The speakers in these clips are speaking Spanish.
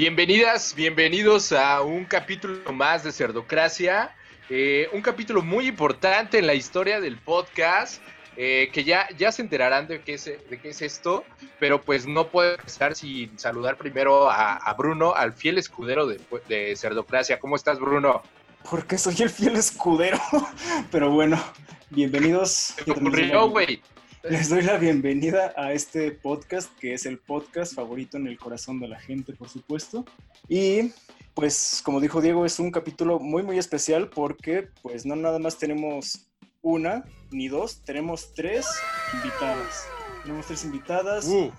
Bienvenidas, bienvenidos a un capítulo más de Cerdocracia, eh, un capítulo muy importante en la historia del podcast, eh, que ya, ya se enterarán de qué, es, de qué es esto, pero pues no puedo empezar sin saludar primero a, Bruno, al fiel escudero de, de Cerdocracia. ¿Cómo estás, Bruno? Porque soy el fiel escudero, pero bueno, bienvenidos. güey. Les doy la bienvenida a este podcast, que es el podcast favorito en el corazón de la gente, por supuesto. Y pues, como dijo Diego, es un capítulo muy, muy especial porque pues no nada más tenemos una ni dos, tenemos tres invitadas. Tenemos tres invitadas, uh.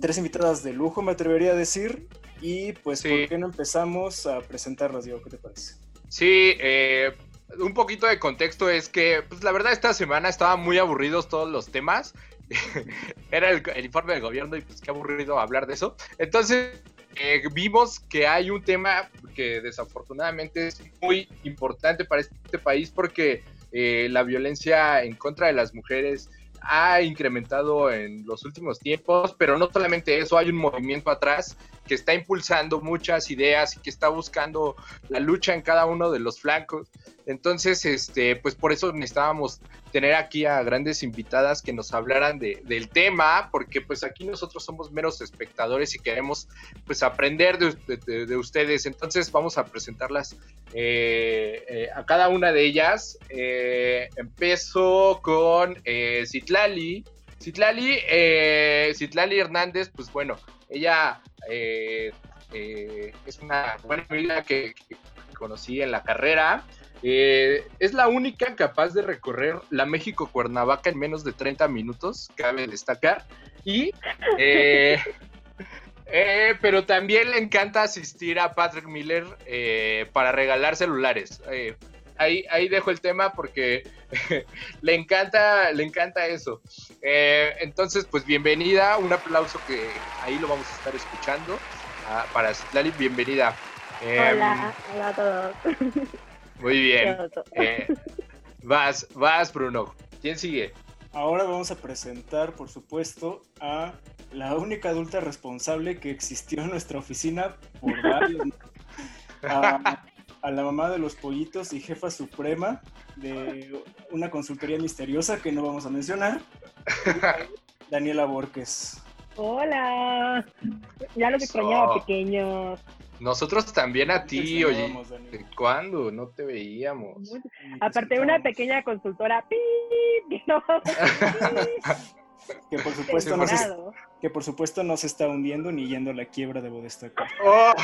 tres invitadas de lujo, me atrevería a decir. Y pues, ¿por qué no empezamos a presentarlas, Diego? ¿Qué te parece? Sí, eh, un poquito de contexto es que, pues la verdad, esta semana estaban muy aburridos todos los temas. Era el, informe del gobierno y pues qué aburrido hablar de eso. Entonces, eh, vimos que hay un tema que desafortunadamente es muy importante para este país porque eh, la violencia en contra de las mujeres ha incrementado en los últimos tiempos, pero no solamente eso, hay un movimiento atrás que está impulsando muchas ideas y que está buscando la lucha en cada uno de los flancos. Entonces, este, pues por eso necesitábamos tener aquí a grandes invitadas que nos hablaran de, del tema, porque pues aquí nosotros somos meros espectadores y queremos pues aprender de, ustedes. Entonces vamos a presentarlas eh, eh, a cada una de ellas. Eh, con Citlali. Citlali, Citlali Hernández, pues bueno, ella eh, eh, es una buena amiga que, conocí en la carrera. Eh, es la única capaz de recorrer la México Cuernavaca en menos de 30 minutos, cabe destacar. Y, pero también le encanta asistir a Patrick Miller para regalar celulares ahí, ahí dejo el tema porque le encanta, le encanta eso. Eh, entonces, pues bienvenida, un aplauso que ahí lo vamos a estar escuchando. Ah, para Citlali, bienvenida. Em, hola, hola a todos. Muy bien. Eh, vas, vas, Bruno. ¿Quién sigue? Ahora vamos a presentar, por supuesto, a la única adulta responsable que existió en nuestra oficina por varios a la mamá de los pollitos y jefa suprema de una consultoría misteriosa que no vamos a mencionar, Daniela Borges. Hola, ya los extrañaba pequeños. Nosotros también a ti, oye. ¿Cuándo? No te veíamos. Aparte de una pequeña consultora, que por supuesto no se, que por supuesto no se está hundiendo ni yendo a la quiebra de destacar. Oh.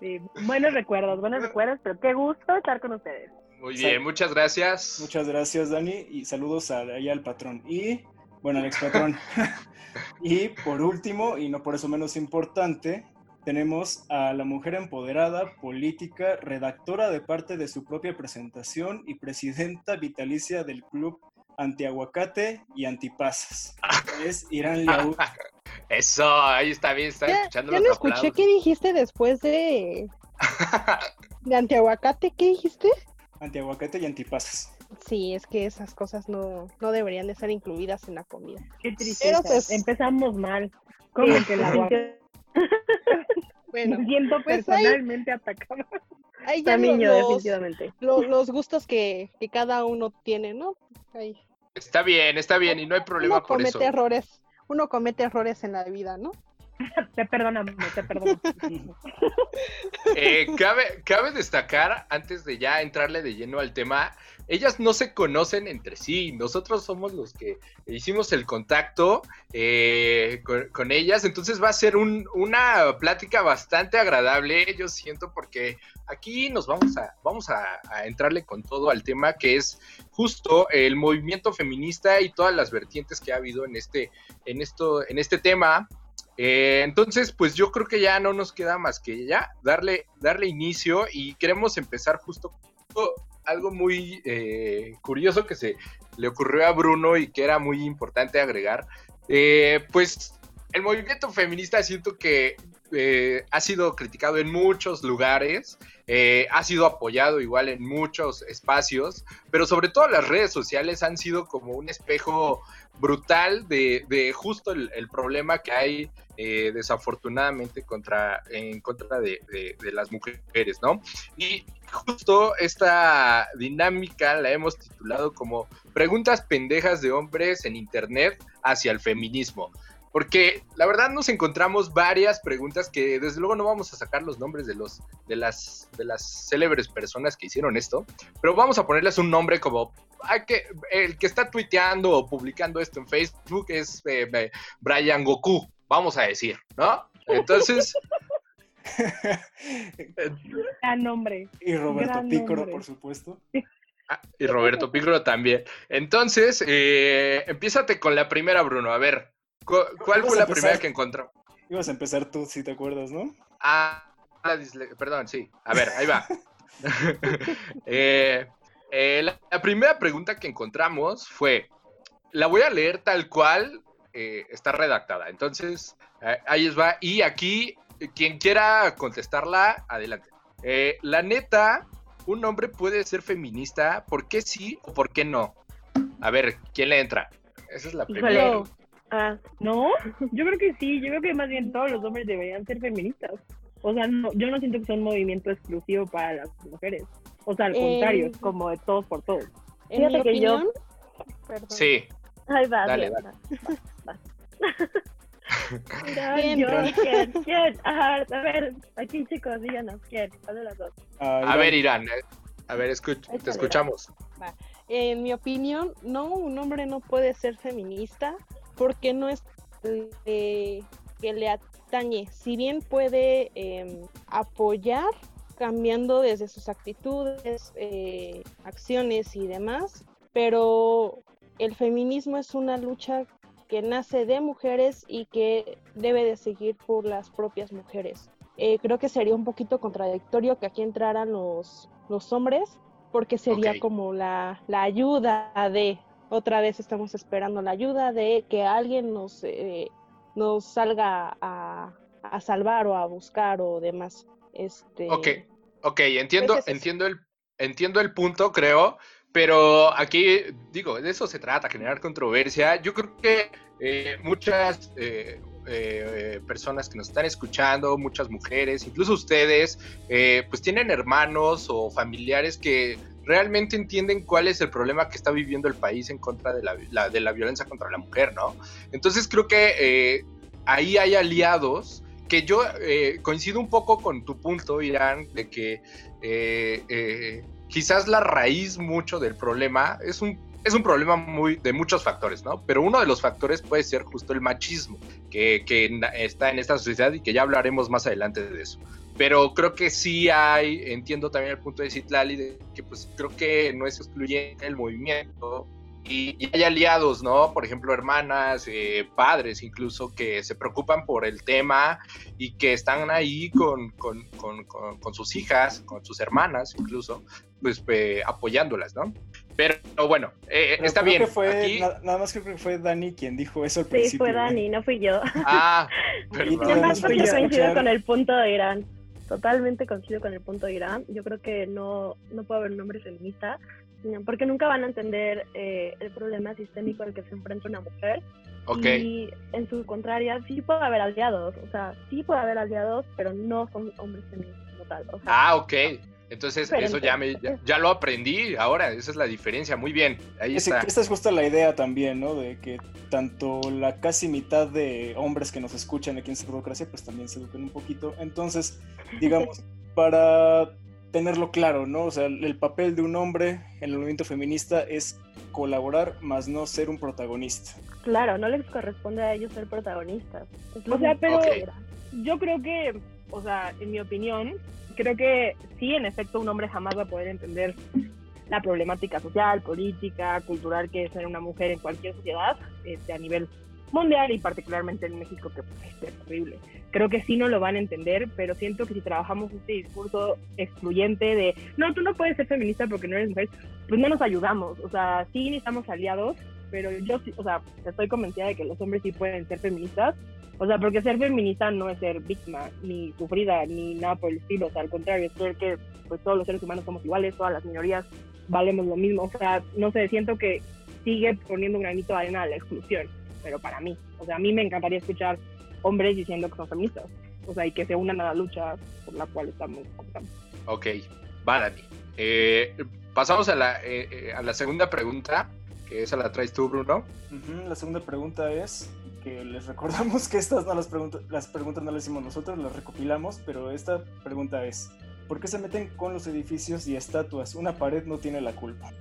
Sí, buenos recuerdos, buenos recuerdos, pero qué gusto estar con ustedes. Muy bien, muchas gracias. Muchas gracias, Dani, y saludos a, allá al patrón. Y, bueno, al ex patrón. y por último, y no por eso menos importante, tenemos a la mujer empoderada, política, redactora de parte de su propia presentación y presidenta vitalicia del club Antiaguacate y Antipasas. Es Irán Liaú. Eso, ahí está bien, está escuchando ya no escuché qué dijiste después de... de antiaguacate, ¿qué dijiste? Antiaguacate y antipasas. Sí, es que esas cosas no, no deberían de estar incluidas en la comida. Qué tristeza. Pues, empezamos mal. ¿Cómo que la Bueno, Me siento pues personalmente atacada. Ahí ya los, definitivamente. Los, gustos que, que, cada uno tiene, ¿no? Ahí. Está bien, está bien, y no hay problema uno por comete errores uno comete errores en la vida, ¿no? te perdonamos, te perdono. Eh, cabe, cabe destacar, antes de ya entrarle de lleno al tema, ellas no se conocen entre sí, nosotros somos los que hicimos el contacto eh, con, ellas, entonces va a ser una plática bastante agradable, yo siento, porque aquí nos vamos a, vamos a, entrarle con todo al tema que es justo el movimiento feminista y todas las vertientes que ha habido en este, en esto, en este tema. Eh, entonces, pues yo creo que ya no nos queda más que ya darle, darle inicio y queremos empezar justo algo muy eh, curioso que se le ocurrió a Bruno y que era muy importante agregar. Eh, pues el movimiento feminista siento que eh, ha sido criticado en muchos lugares, eh, ha sido apoyado igual en muchos espacios, pero sobre todo las redes sociales han sido como un espejo brutal de, justo el, problema que hay eh, desafortunadamente contra, en contra de, de, las mujeres, ¿no? Y justo esta dinámica la hemos titulado como preguntas pendejas de hombres en Internet hacia el feminismo. Porque la verdad nos encontramos varias preguntas que desde luego no vamos a sacar los nombres de los de las de las célebres personas que hicieron esto, pero vamos a ponerles un nombre como hay que el que está tuiteando o publicando esto en Facebook es eh, Brian Goku, vamos a decir, ¿no? Entonces Gran nombre. Y Roberto Pícoro, por supuesto. Ah, y Roberto Pícoro también. Entonces, eh, empiézate con la primera, Bruno. A ver, ¿Cuál fue la primera que encontró? Ibas a empezar tú, si te acuerdas, ¿no? Ah, perdón, sí. A ver, ahí va. Eh, eh, la, primera pregunta que encontramos fue, la voy a leer tal cual eh, está redactada. Entonces, ahí va. Y aquí, quien quiera contestarla, adelante. la neta, un hombre puede ser feminista, ¿por qué sí o por qué no? A ver, ¿quién le entra? Esa es la primera. Ah, ¿no? Yo creo que sí, yo creo que más bien todos los hombres deberían ser feministas. O sea, no, yo no siento que sea un movimiento exclusivo para las mujeres. O sea, al contrario, es como de todos por todos. En mi opinión, Perdón. Sí. Ay, va, dale, dale. Va. Irán, ¿quién? ¿Quién? a ver, aquí chicos, díganos, ¿quién? ¿Cuál de las dos? a ver, Irán, eh, a ver, te escuchamos. En mi opinión, no, un hombre no puede ser feminista porque no es que le atañe. Si bien puede em, apoyar cambiando desde sus actitudes, eh, acciones y demás, pero el feminismo es una lucha que nace de mujeres y que debe de seguir por las propias mujeres. Eh, creo que sería un poquito contradictorio que aquí entraran los, los hombres, porque sería como la, la ayuda de, otra vez estamos esperando la ayuda de que alguien nos, eh, nos salga a, salvar o a buscar o demás. Este, ok, ok, entiendo, pues entiendo, el, entiendo el punto, creo, pero aquí, digo, de eso se trata, generar controversia. Yo creo que eh, muchas eh, personas que nos están escuchando, muchas mujeres, incluso ustedes, pues tienen hermanos o familiares que realmente entienden cuál es el problema que está viviendo el país en contra de la, de la violencia contra la mujer, ¿no? Entonces creo que eh, ahí hay aliados que yo eh, coincido un poco con tu punto, Irán, de que eh, quizás la raíz mucho del problema es un, es un problema muy, de muchos factores, ¿no? Pero uno de los factores puede ser justo el machismo que, que está en esta sociedad y que ya hablaremos más adelante de eso pero creo que sí hay, entiendo también el punto de Citlali, de que pues creo que no es excluyente el movimiento y, hay aliados, ¿no? Por ejemplo, hermanas, eh, padres incluso, que se preocupan por el tema y que están ahí con, con, con, con sus hijas, con sus hermanas incluso, pues apoyándolas, ¿no? Pero bueno, eh, está bien. fue, nada, más creo que fue Dani quien dijo eso al principio. Sí, fue Dani, no fui yo. Ah, perdón. Además porque coincido con el punto de Irán totalmente coincido con el punto de Irán. Yo creo que no, no puede haber un hombre feminista, porque nunca van a entender eh, el problema sistémico al que se enfrenta una mujer. Y en su contraria, sí puede haber aliados, o sea, sí puede haber aliados, pero no son hombres feministas como tal. ah, ok. Entonces, eso ya, me, ya, lo aprendí ahora, esa es la diferencia, muy bien, ahí está. Esta es justo la idea también, ¿no? De que tanto la casi mitad de hombres que nos escuchan aquí en Pseudocracia, pues también se eduquen un poquito. Entonces, digamos, para tenerlo claro, ¿no? O sea, el papel de un hombre en el movimiento feminista es colaborar, más no ser un protagonista. Claro, no les corresponde a ellos ser protagonistas. o sea, pero yo creo que, o sea, en mi opinión, creo que sí, en efecto, un hombre jamás va a poder entender la problemática social, política, cultural que es ser una mujer en cualquier sociedad, este, a nivel mundial y particularmente en México, que pues, es terrible. Creo que sí no lo van a entender, pero siento que si trabajamos este discurso excluyente de, no, tú no puedes ser feminista porque no eres mujer, pues no nos ayudamos. O sea, sí necesitamos aliados, pero yo o sea, estoy convencida de que los hombres sí pueden ser feministas. O sea, porque ser feminista no es ser víctima, ni sufrida, ni nada por el estilo. O sea, al contrario, es ser que pues, todos los seres humanos somos iguales, todas las minorías valemos lo mismo. O sea, no sé, siento que sigue poniendo un granito de arena a la exclusión, pero para mí. O sea, a mí me encantaría escuchar hombres diciendo que son feministas. O sea, y que se unan a la lucha por la cual estamos. Ok, va, Dani. Eh, pasamos a la, eh, eh, a la segunda pregunta, que esa la traes tú, Bruno. la segunda pregunta es que les recordamos que estas no las preguntas, las preguntas no las hicimos nosotros, las recopilamos, pero esta pregunta es, ¿por qué se meten con los edificios y estatuas? Una pared no tiene la culpa.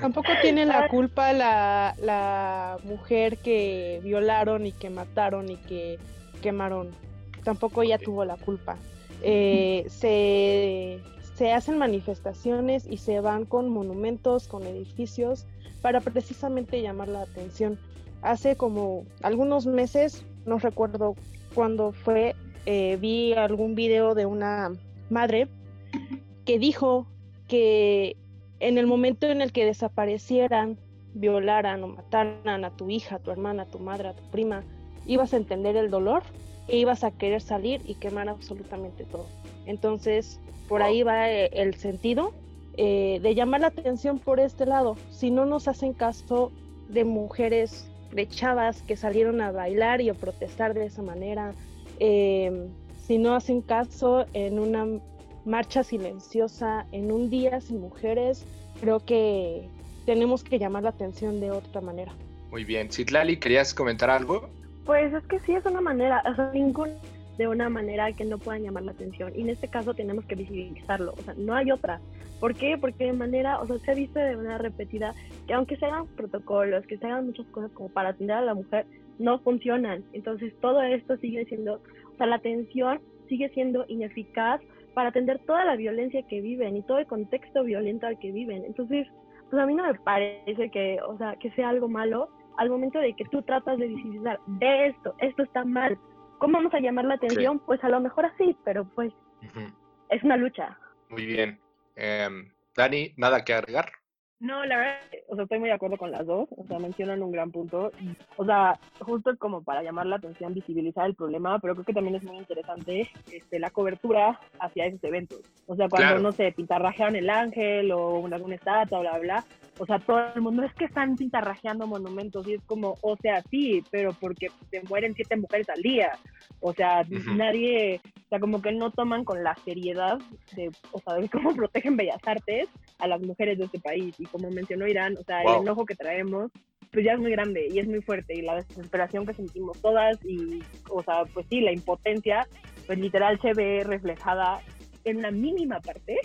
Tampoco tiene la culpa la, la mujer que violaron y que mataron y que quemaron. Tampoco ella tuvo la culpa. Eh, se, se hacen manifestaciones y se van con monumentos, con edificios, para precisamente llamar la atención. Hace como algunos meses, no recuerdo cuándo fue, eh, vi algún video de una madre que dijo que en el momento en el que desaparecieran, violaran o mataran a tu hija, a tu hermana, a tu madre, a tu prima, ibas a entender el dolor e ibas a querer salir y quemar absolutamente todo. Entonces, por ahí va eh, el sentido eh, de llamar la atención por este lado. Si no nos hacen caso de mujeres, de chavas que salieron a bailar y a protestar de esa manera, em, si no hacen caso en una marcha silenciosa, en un día sin mujeres, creo que tenemos que llamar la atención de otra manera. Muy bien. Citlali, ¿querías comentar algo? Pues es que sí es una manera, o sea, ningún de una manera que no puedan llamar la atención. Y en este caso tenemos que visibilizarlo, o sea, no hay otra. ¿Por qué? Porque de manera, o sea, se ha visto de manera repetida que aunque se hagan protocolos, que se hagan muchas cosas como para atender a la mujer, no funcionan. Entonces todo esto sigue siendo, o sea, la atención sigue siendo ineficaz para atender toda la violencia que viven y todo el contexto violento al que viven. Entonces, pues a mí no me parece que, o sea, que sea algo malo, al momento de que tú tratas de visibilizar de esto, esto está mal, ¿cómo vamos a llamar la atención? Pues a lo mejor así, pero pues es una lucha. Muy bien. Em, Dani, ¿nada que agregar? No, la verdad, o sea, estoy muy de acuerdo con las dos, o sea, mencionan un gran punto, o sea, justo como para llamar la atención, visibilizar el problema, pero creo que también es muy interesante este, la cobertura hacia esos eventos, o sea, cuando, no sé, pintarrajean el ángel o alguna estatua, bla, bla, o sea, todo el mundo es que están pintarrajeando monumentos y es como, o sea, sí, pero porque se mueren siete mujeres al día. O sea, nadie, o sea, como que no toman con la seriedad de, o sea, de cómo protegen Bellas Artes a las mujeres de este país. Y como mencionó Irán, o sea, el enojo que traemos, pues ya es muy grande y es muy fuerte. Y la desesperación que sentimos todas y, o sea, pues sí, la impotencia, pues literal se ve reflejada en una mínima parte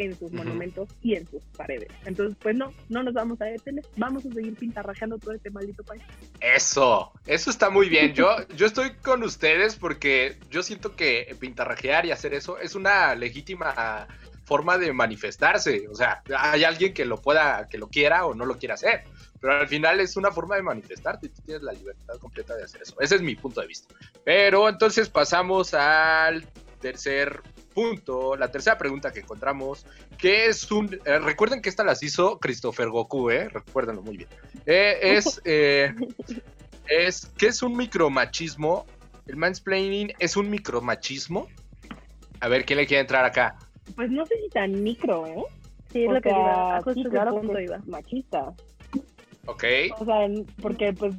en sus monumentos y en sus paredes. Entonces, pues no, no nos vamos a detener, vamos a seguir pintarrajeando todo este maldito país. Eso, eso está muy bien. Yo, yo estoy con ustedes porque yo siento que pintarrajear y hacer eso es una legítima forma de manifestarse. O sea, hay alguien que lo pueda, que lo quiera o no lo quiera hacer. Pero al final es una forma de manifestarte y tú tienes la libertad completa de hacer eso. Ese es mi punto de vista. Pero entonces pasamos al tercer punto, la tercera pregunta que encontramos, que es un... Eh, recuerden que esta las hizo Christopher Goku, ¿eh? Recuérdenlo muy bien. Eh, es, eh, es, ¿qué es un micromachismo? ¿El mansplaining es un micromachismo? A ver, ¿quién le quiere entrar acá? Pues no sé si tan micro, ¿eh? Sí, es lo que iba, sí, claro punto iba. Machista. Ok. O sea, porque pues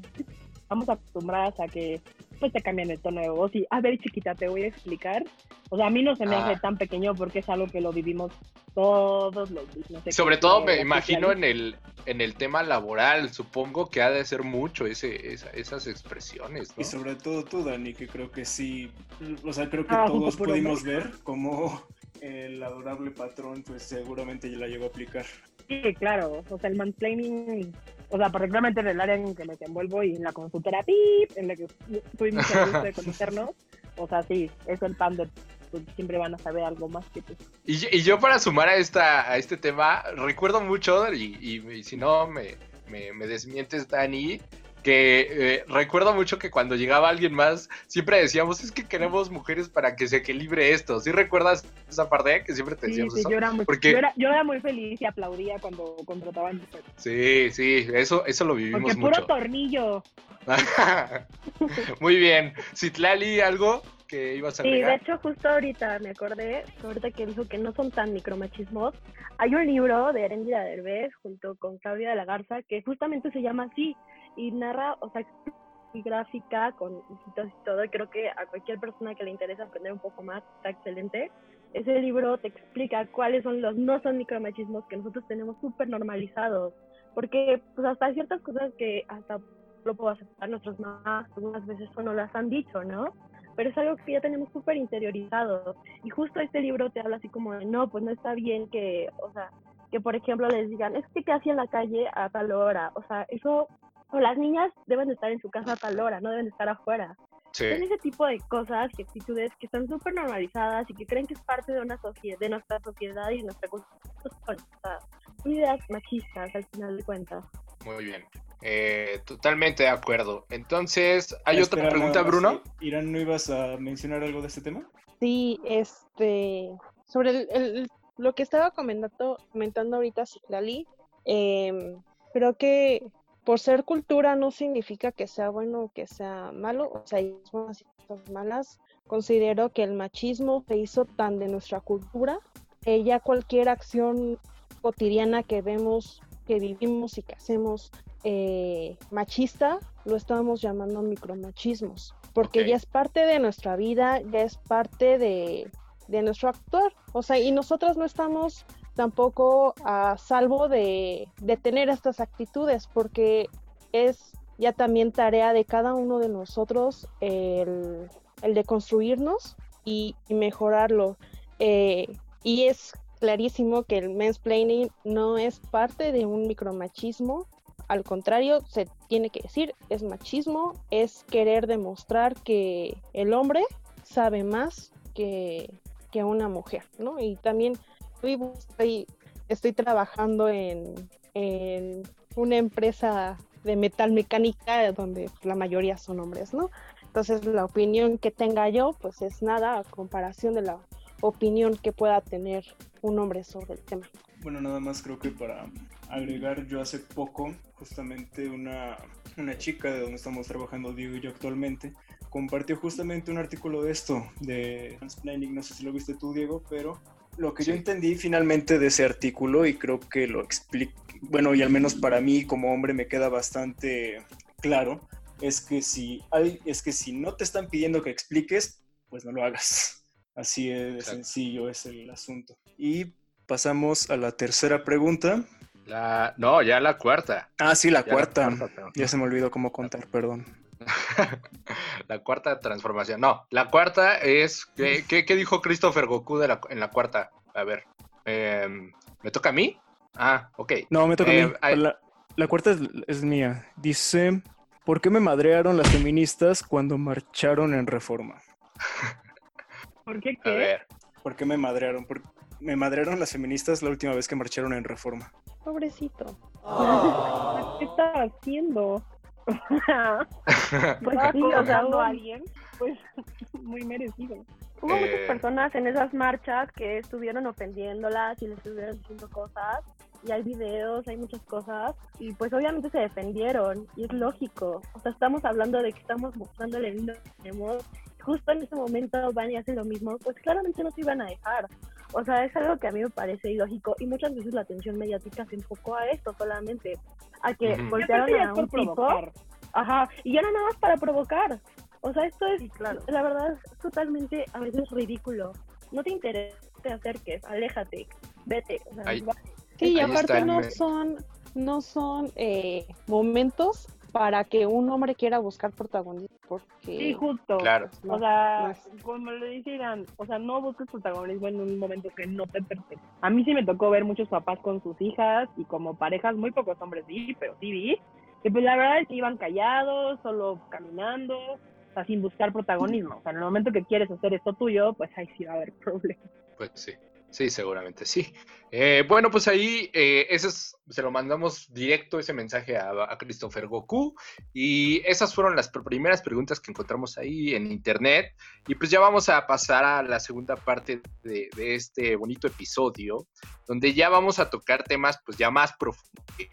estamos acostumbradas a que pues te cambian el tono de voz y, a ver, chiquita, te voy a explicar. O sea, a mí no se me hace ah. tan pequeño porque es algo que lo vivimos todos los días. Sobre todo me imagino en el, en el tema laboral, supongo que ha de ser mucho ese, esas expresiones. Y sobre todo tú, Dani, que creo que sí, o sea, creo que ah, todos pudimos ver cómo el adorable patrón pues seguramente ya la llegó a aplicar. Sí, claro, o sea, el mansplaining o sea, particularmente en el área en que me desenvuelvo y en la consultora PIP, en la que estoy muy feliz de conocernos, o sea, sí, es el pan de pues, siempre van a saber algo más que tú. Y, yo para sumar a, esta, a este tema, recuerdo mucho, y, si no me, me, desmientes, Dani, que eh, recuerdo mucho que cuando llegaba alguien más, siempre decíamos, es que queremos mujeres para que se equilibre esto. ¿Sí recuerdas esa parte que siempre te decíamos sí, eso? Yo era, muy, Porque... yo, era, muy feliz y aplaudía cuando contrataban mujeres. Sí, sí, eso, eso lo vivimos Porque mucho. puro tornillo. muy bien. Citlali, ¿algo? que ibas a Sí, de hecho, justo ahorita me acordé, ahorita que dijo que no son tan micromachismos, hay un libro de Erendira Derbez junto con Claudia de la Garza que justamente se llama así y narra, o sea, gráfica con hijitos y todo, creo que a cualquier persona que le interese aprender un poco más está excelente. Ese libro te explica cuáles son los no son micromachismos que nosotros tenemos súper normalizados, porque pues hasta hay ciertas cosas que hasta lo puedo aceptar nuestros mamás, algunas veces eso no las han dicho, ¿no? pero es algo que ya tenemos súper interiorizado. Y justo este libro te habla así como de, no, pues no está bien que, o sea, que por ejemplo les digan, es que casi en la calle a tal hora, o sea, eso, o las niñas deben de estar en su casa a tal hora, no deben de estar afuera. Sí. Son ese tipo de cosas y actitudes que están súper normalizadas y que creen que es parte de una sociedad, de nuestra sociedad y de nuestra cultura. Son ideas machistas al final de cuentas. Muy bien. Eh, totalmente de acuerdo. Entonces, ¿hay otra pregunta, Bruno? Irán, ¿no ibas a mencionar algo de este tema? Sí, este, sobre el, lo que estaba comentando, comentando ahorita Citlali, eh, creo que por ser cultura no significa que sea bueno o que sea malo, o sea, hay buenas y cosas malas. Considero que el machismo se hizo tan de nuestra cultura que ya cualquier acción cotidiana que vemos, que vivimos y que hacemos eh, machista, lo estamos llamando micromachismos, porque ya es parte de nuestra vida, ya es parte de, de nuestro actuar. O sea, y nosotros no estamos tampoco a salvo de, de, tener estas actitudes, porque es ya también tarea de cada uno de nosotros el, el de construirnos y, mejorarlo. Eh, y es clarísimo que el mansplaining no es parte de un micromachismo, al contrario, se tiene que decir, es machismo, es querer demostrar que el hombre sabe más que, que una mujer, ¿no? Y también estoy, estoy trabajando en, en una empresa de metal mecánica donde la mayoría son hombres, ¿no? Entonces la opinión que tenga yo, pues es nada a comparación de la opinión que pueda tener un hombre sobre el tema. Bueno, nada más creo que para agregar, yo hace poco, justamente una, una chica de donde estamos trabajando Diego y yo actualmente, compartió justamente un artículo de esto, de Transplanning, no sé si lo viste tú Diego, pero lo que yo entendí finalmente de ese artículo y creo que lo explica, bueno, y al menos para mí como hombre me queda bastante claro, es que si hay, es que si no te están pidiendo que expliques, pues no lo hagas. Así de sencillo es el asunto. Y pasamos a la tercera pregunta. La, no, ya la cuarta. Ah, sí, la cuarta. Ya se me olvidó cómo contar, perdón. la cuarta transformación. No, la cuarta es. ¿Qué, qué, dijo Christopher Goku de la, en la cuarta? A ver. Em, ¿Me toca a mí? Ah, ok. No, me toca a mí. Em, la, la, cuarta es, es, mía. Dice: ¿Por qué me madrearon las feministas cuando marcharon en reforma? ¿Por qué qué? A ver. ¿Por qué me madrearon? Porque me madrearon las feministas la última vez que marcharon en Reforma. Pobrecito. ¿Qué estaba haciendo? pues sí, o sea, a alguien, pues muy merecido. Hubo muchas eh. personas en esas marchas que estuvieron ofendiéndolas y les estuvieron diciendo cosas y hay videos, hay muchas cosas y pues obviamente se defendieron y es lógico. O sea, estamos hablando de que estamos mostrando el lindo que tenemos. Justo en ese momento van y hacen lo mismo, pues claramente no se iban a dejar. O sea, es algo que a mí me parece ilógico y muchas veces la atención mediática se enfocó a esto solamente, a que voltearon a un tipo. Ajá, y ya no nada más para provocar. O sea, esto es, claro. la verdad, es totalmente a veces ridículo. No te interesa, te acerques, aléjate, vete. O sea, Sí, y aparte no son, no son eh, momentos para que un hombre quiera buscar protagonismo, porque... Sí, justo. Claro. o sea, como le dijeran, o sea, no busques protagonismo en un momento que no te pertenece. A mí sí me tocó ver muchos papás con sus hijas y como parejas, muy pocos hombres sí, pero sí vi, que pues la verdad es que iban callados, solo caminando, o sea, sin buscar protagonismo. O sea, en el momento que quieres hacer esto tuyo, pues ahí sí va a haber problemas. Pues sí. Sí, seguramente sí. Eh, bueno, pues ahí eh, ese se lo mandamos directo ese mensaje a, Christopher Goku y esas fueron las primeras preguntas que encontramos ahí en internet y pues ya vamos a pasar a la segunda parte de, este bonito episodio donde ya vamos a tocar temas pues ya más profundos que,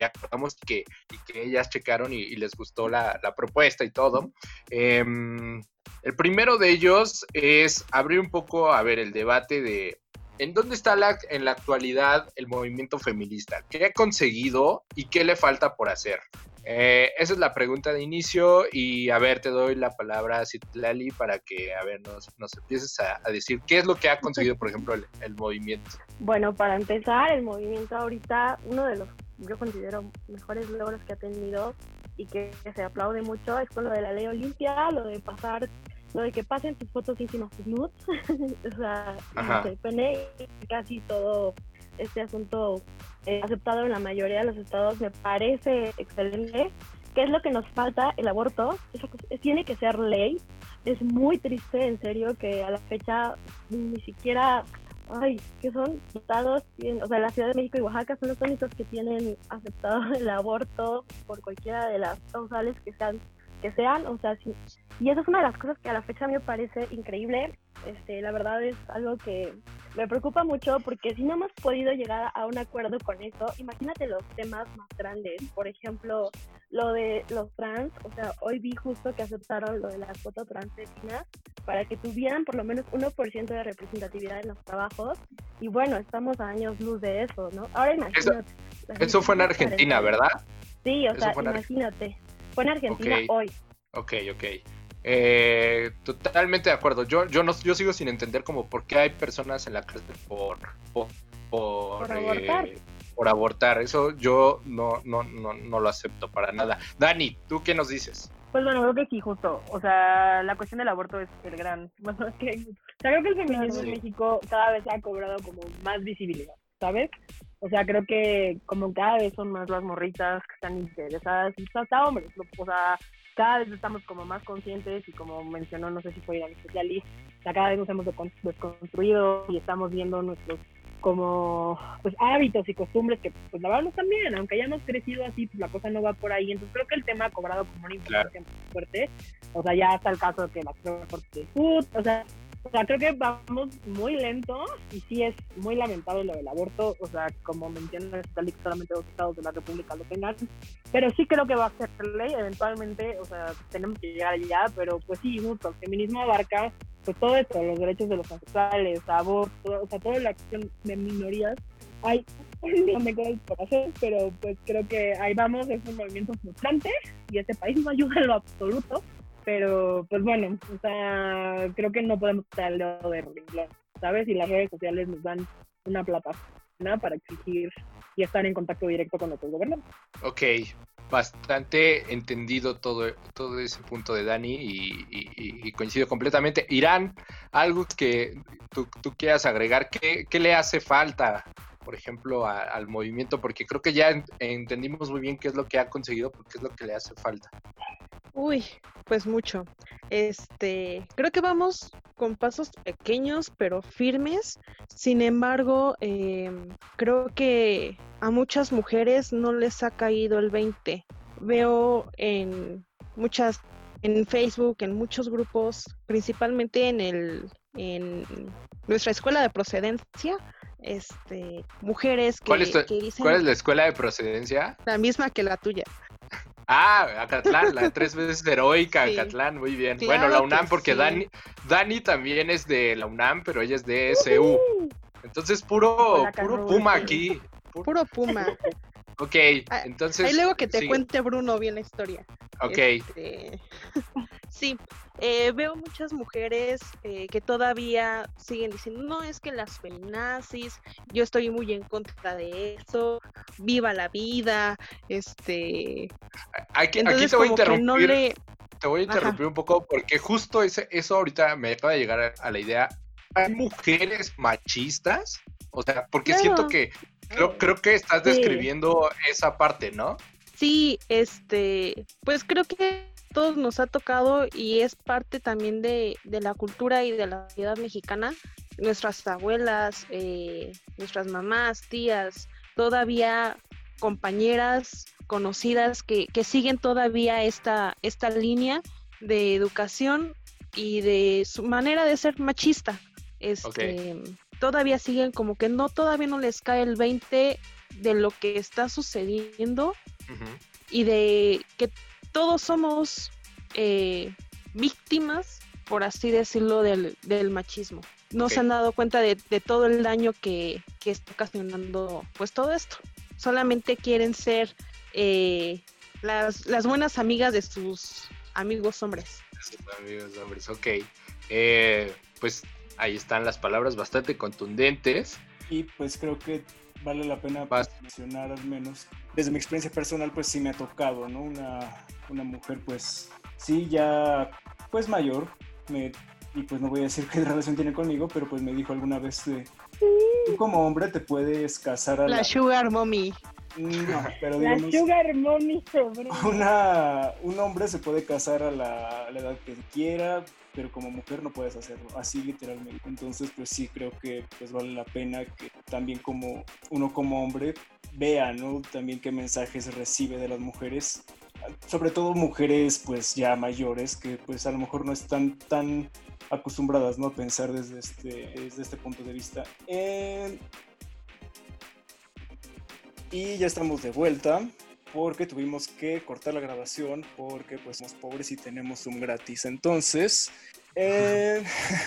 ya acordamos y que, que ellas checaron y, les gustó la, propuesta y todo. Em, el primero de ellos es abrir un poco, a ver, el debate de ¿En dónde está la, en la actualidad el movimiento feminista? ¿Qué ha conseguido y qué le falta por hacer? Eh, esa es la pregunta de inicio y a ver, te doy la palabra a Citlali para que, a ver, nos, nos empieces a, decir qué es lo que ha conseguido, por ejemplo, el, movimiento. Bueno, para empezar, el movimiento ahorita, uno de los, yo considero, mejores logros que ha tenido y que, que se aplaude mucho es con lo de la ley Olimpia, lo de pasar lo de que pasen tus fotos íntimas, tus nudes, o sea, depende casi todo este asunto eh, aceptado en la mayoría de los estados me parece excelente. ¿Qué es lo que nos falta? El aborto. Eso tiene que ser ley. Es muy triste, en serio, que a la fecha ni siquiera, ay, que son estados, o sea, la Ciudad de México y Oaxaca son los únicos que tienen aceptado el aborto por cualquiera de las causales que sean que sean, o sea, sí. Y eso es una de las cosas que a la fecha me parece increíble. Este, la verdad es algo que me preocupa mucho porque si no hemos podido llegar a un acuerdo con eso, imagínate los temas más grandes. Por ejemplo, lo de los trans, o sea, hoy vi justo que aceptaron lo de la cuota transfemina para que tuvieran por lo menos 1% de representatividad en los trabajos. Y bueno, estamos a años luz de eso, ¿no? Ahora imagínate. Eso, fue en Argentina, ¿verdad? Sí, o sea, imagínate. Fue en Argentina hoy. Ok, ok. Eh, totalmente de acuerdo. Yo, yo no, yo sigo sin entender como por qué hay personas en la cárcel por, por, por, abortar. Eh, por abortar. Eso yo no, no, no, no lo acepto para nada. Dani, ¿tú qué nos dices? Pues bueno, creo que sí, justo. O sea, la cuestión del aborto es el gran. Bueno, es que, o sea, creo que el feminismo en México cada vez ha cobrado como más visibilidad, ¿sabes? O sea, creo que como cada vez son más las morritas que están interesadas, y hasta hombres, o sea, cada vez estamos como más conscientes y como mencionó, no sé si fue Irán especialista, o sea, cada vez nos hemos desconstruido y estamos viendo nuestros como pues hábitos y costumbres que pues la verdad no están bien, aunque hayamos crecido así, pues la cosa no va por ahí, entonces creo que el tema ha cobrado como una importancia muy fuerte, o sea, ya está el caso de que la de food, o sea, o sea, creo que vamos muy lento y sí es muy lamentable lo del aborto. O sea, como mencionan, solamente dos estados de la República lo tengan. Pero sí creo que va a ser ley eventualmente. O sea, tenemos que llegar allá. Pero pues sí, justo, el feminismo abarca pues todo esto, los derechos de los homosexuales, aborto, o sea, toda la acción de minorías. Hay no me queda por hacer, pero pues creo que ahí vamos, es un movimiento frustrante y este país no ayuda en lo absoluto pero, pues bueno, o sea, creo que no podemos estar al lado de renglón, ¿sabes? Y las redes sociales nos dan una plataforma para exigir y estar en contacto directo con nuestros gobernantes. Ok, bastante entendido todo, todo ese punto de Dani y, coincido completamente. Irán, algo que tú, quieras agregar, ¿qué, ¿qué, le hace falta, por ejemplo, al movimiento? Porque creo que ya entendimos muy bien qué es lo que ha conseguido, porque es lo que le hace falta. Uy, pues mucho. Este, creo que vamos con pasos pequeños pero firmes. Sin embargo, em, creo que a muchas mujeres no les ha caído el 20. Veo en muchas, en Facebook, en muchos grupos, principalmente en el, en nuestra escuela de procedencia, este, mujeres que, que dicen. ¿Cuál es la escuela de procedencia? La misma que la tuya. Ah, Acatlán, la tres veces heroica Acatlán, muy bien. bueno, la UNAM, porque Dani, Dani también es de la UNAM, pero ella es de SU. Entonces, puro, puro Puma aquí. Puro, Puma. Ok, ah, entonces. Ahí luego que te cuente Bruno bien la historia. Ok. Este, sí, eh, veo muchas mujeres eh, que todavía siguen diciendo, no, es que las feminazis, yo estoy muy en contra de eso, viva la vida, este... Aquí, te voy a interrumpir. Te voy a interrumpir un poco porque justo ese, eso ahorita me acaba de llegar a, la idea. ¿Hay mujeres machistas? O sea, porque siento que creo, creo que estás describiendo esa parte, ¿no? Sí, este, pues creo que todos nos ha tocado y es parte también de, la cultura y de la sociedad mexicana nuestras abuelas, eh, nuestras mamás, tías, todavía compañeras conocidas que, que siguen todavía esta, esta línea de educación y de su manera de ser machista. Este, Todavía siguen como que no, todavía no les cae el 20 de lo que está sucediendo y de que todos somos eh, víctimas, por así decirlo, del, del machismo. No se han dado cuenta de, de todo el daño que, que, está ocasionando pues todo esto. Solamente quieren ser eh, las, las buenas amigas de sus amigos hombres. Amigos hombres, ok. Eh, pues ahí están las palabras bastante contundentes. Y pues creo que vale la pena mencionar al menos, desde mi experiencia personal, pues sí me ha tocado, ¿no? Una, una mujer pues sí ya pues mayor, me, y pues no voy a decir qué relación tiene conmigo, pero pues me dijo alguna vez, de, tú como hombre te puedes casar a la... La sugar mommy. No, pero digamos, La sugar mommy una, un hombre se puede casar a la, a la edad que quiera, pero como mujer no puedes hacerlo, así literalmente. Entonces, pues sí, creo que pues vale la pena que también como uno como hombre vea, ¿no? También qué mensajes recibe de las mujeres, sobre todo mujeres pues ya mayores, que pues a lo mejor no están tan acostumbradas, ¿no? A pensar desde este, desde este punto de vista. Y ya estamos de vuelta porque tuvimos que cortar la grabación porque pues somos pobres y tenemos un gratis. Entonces, eh,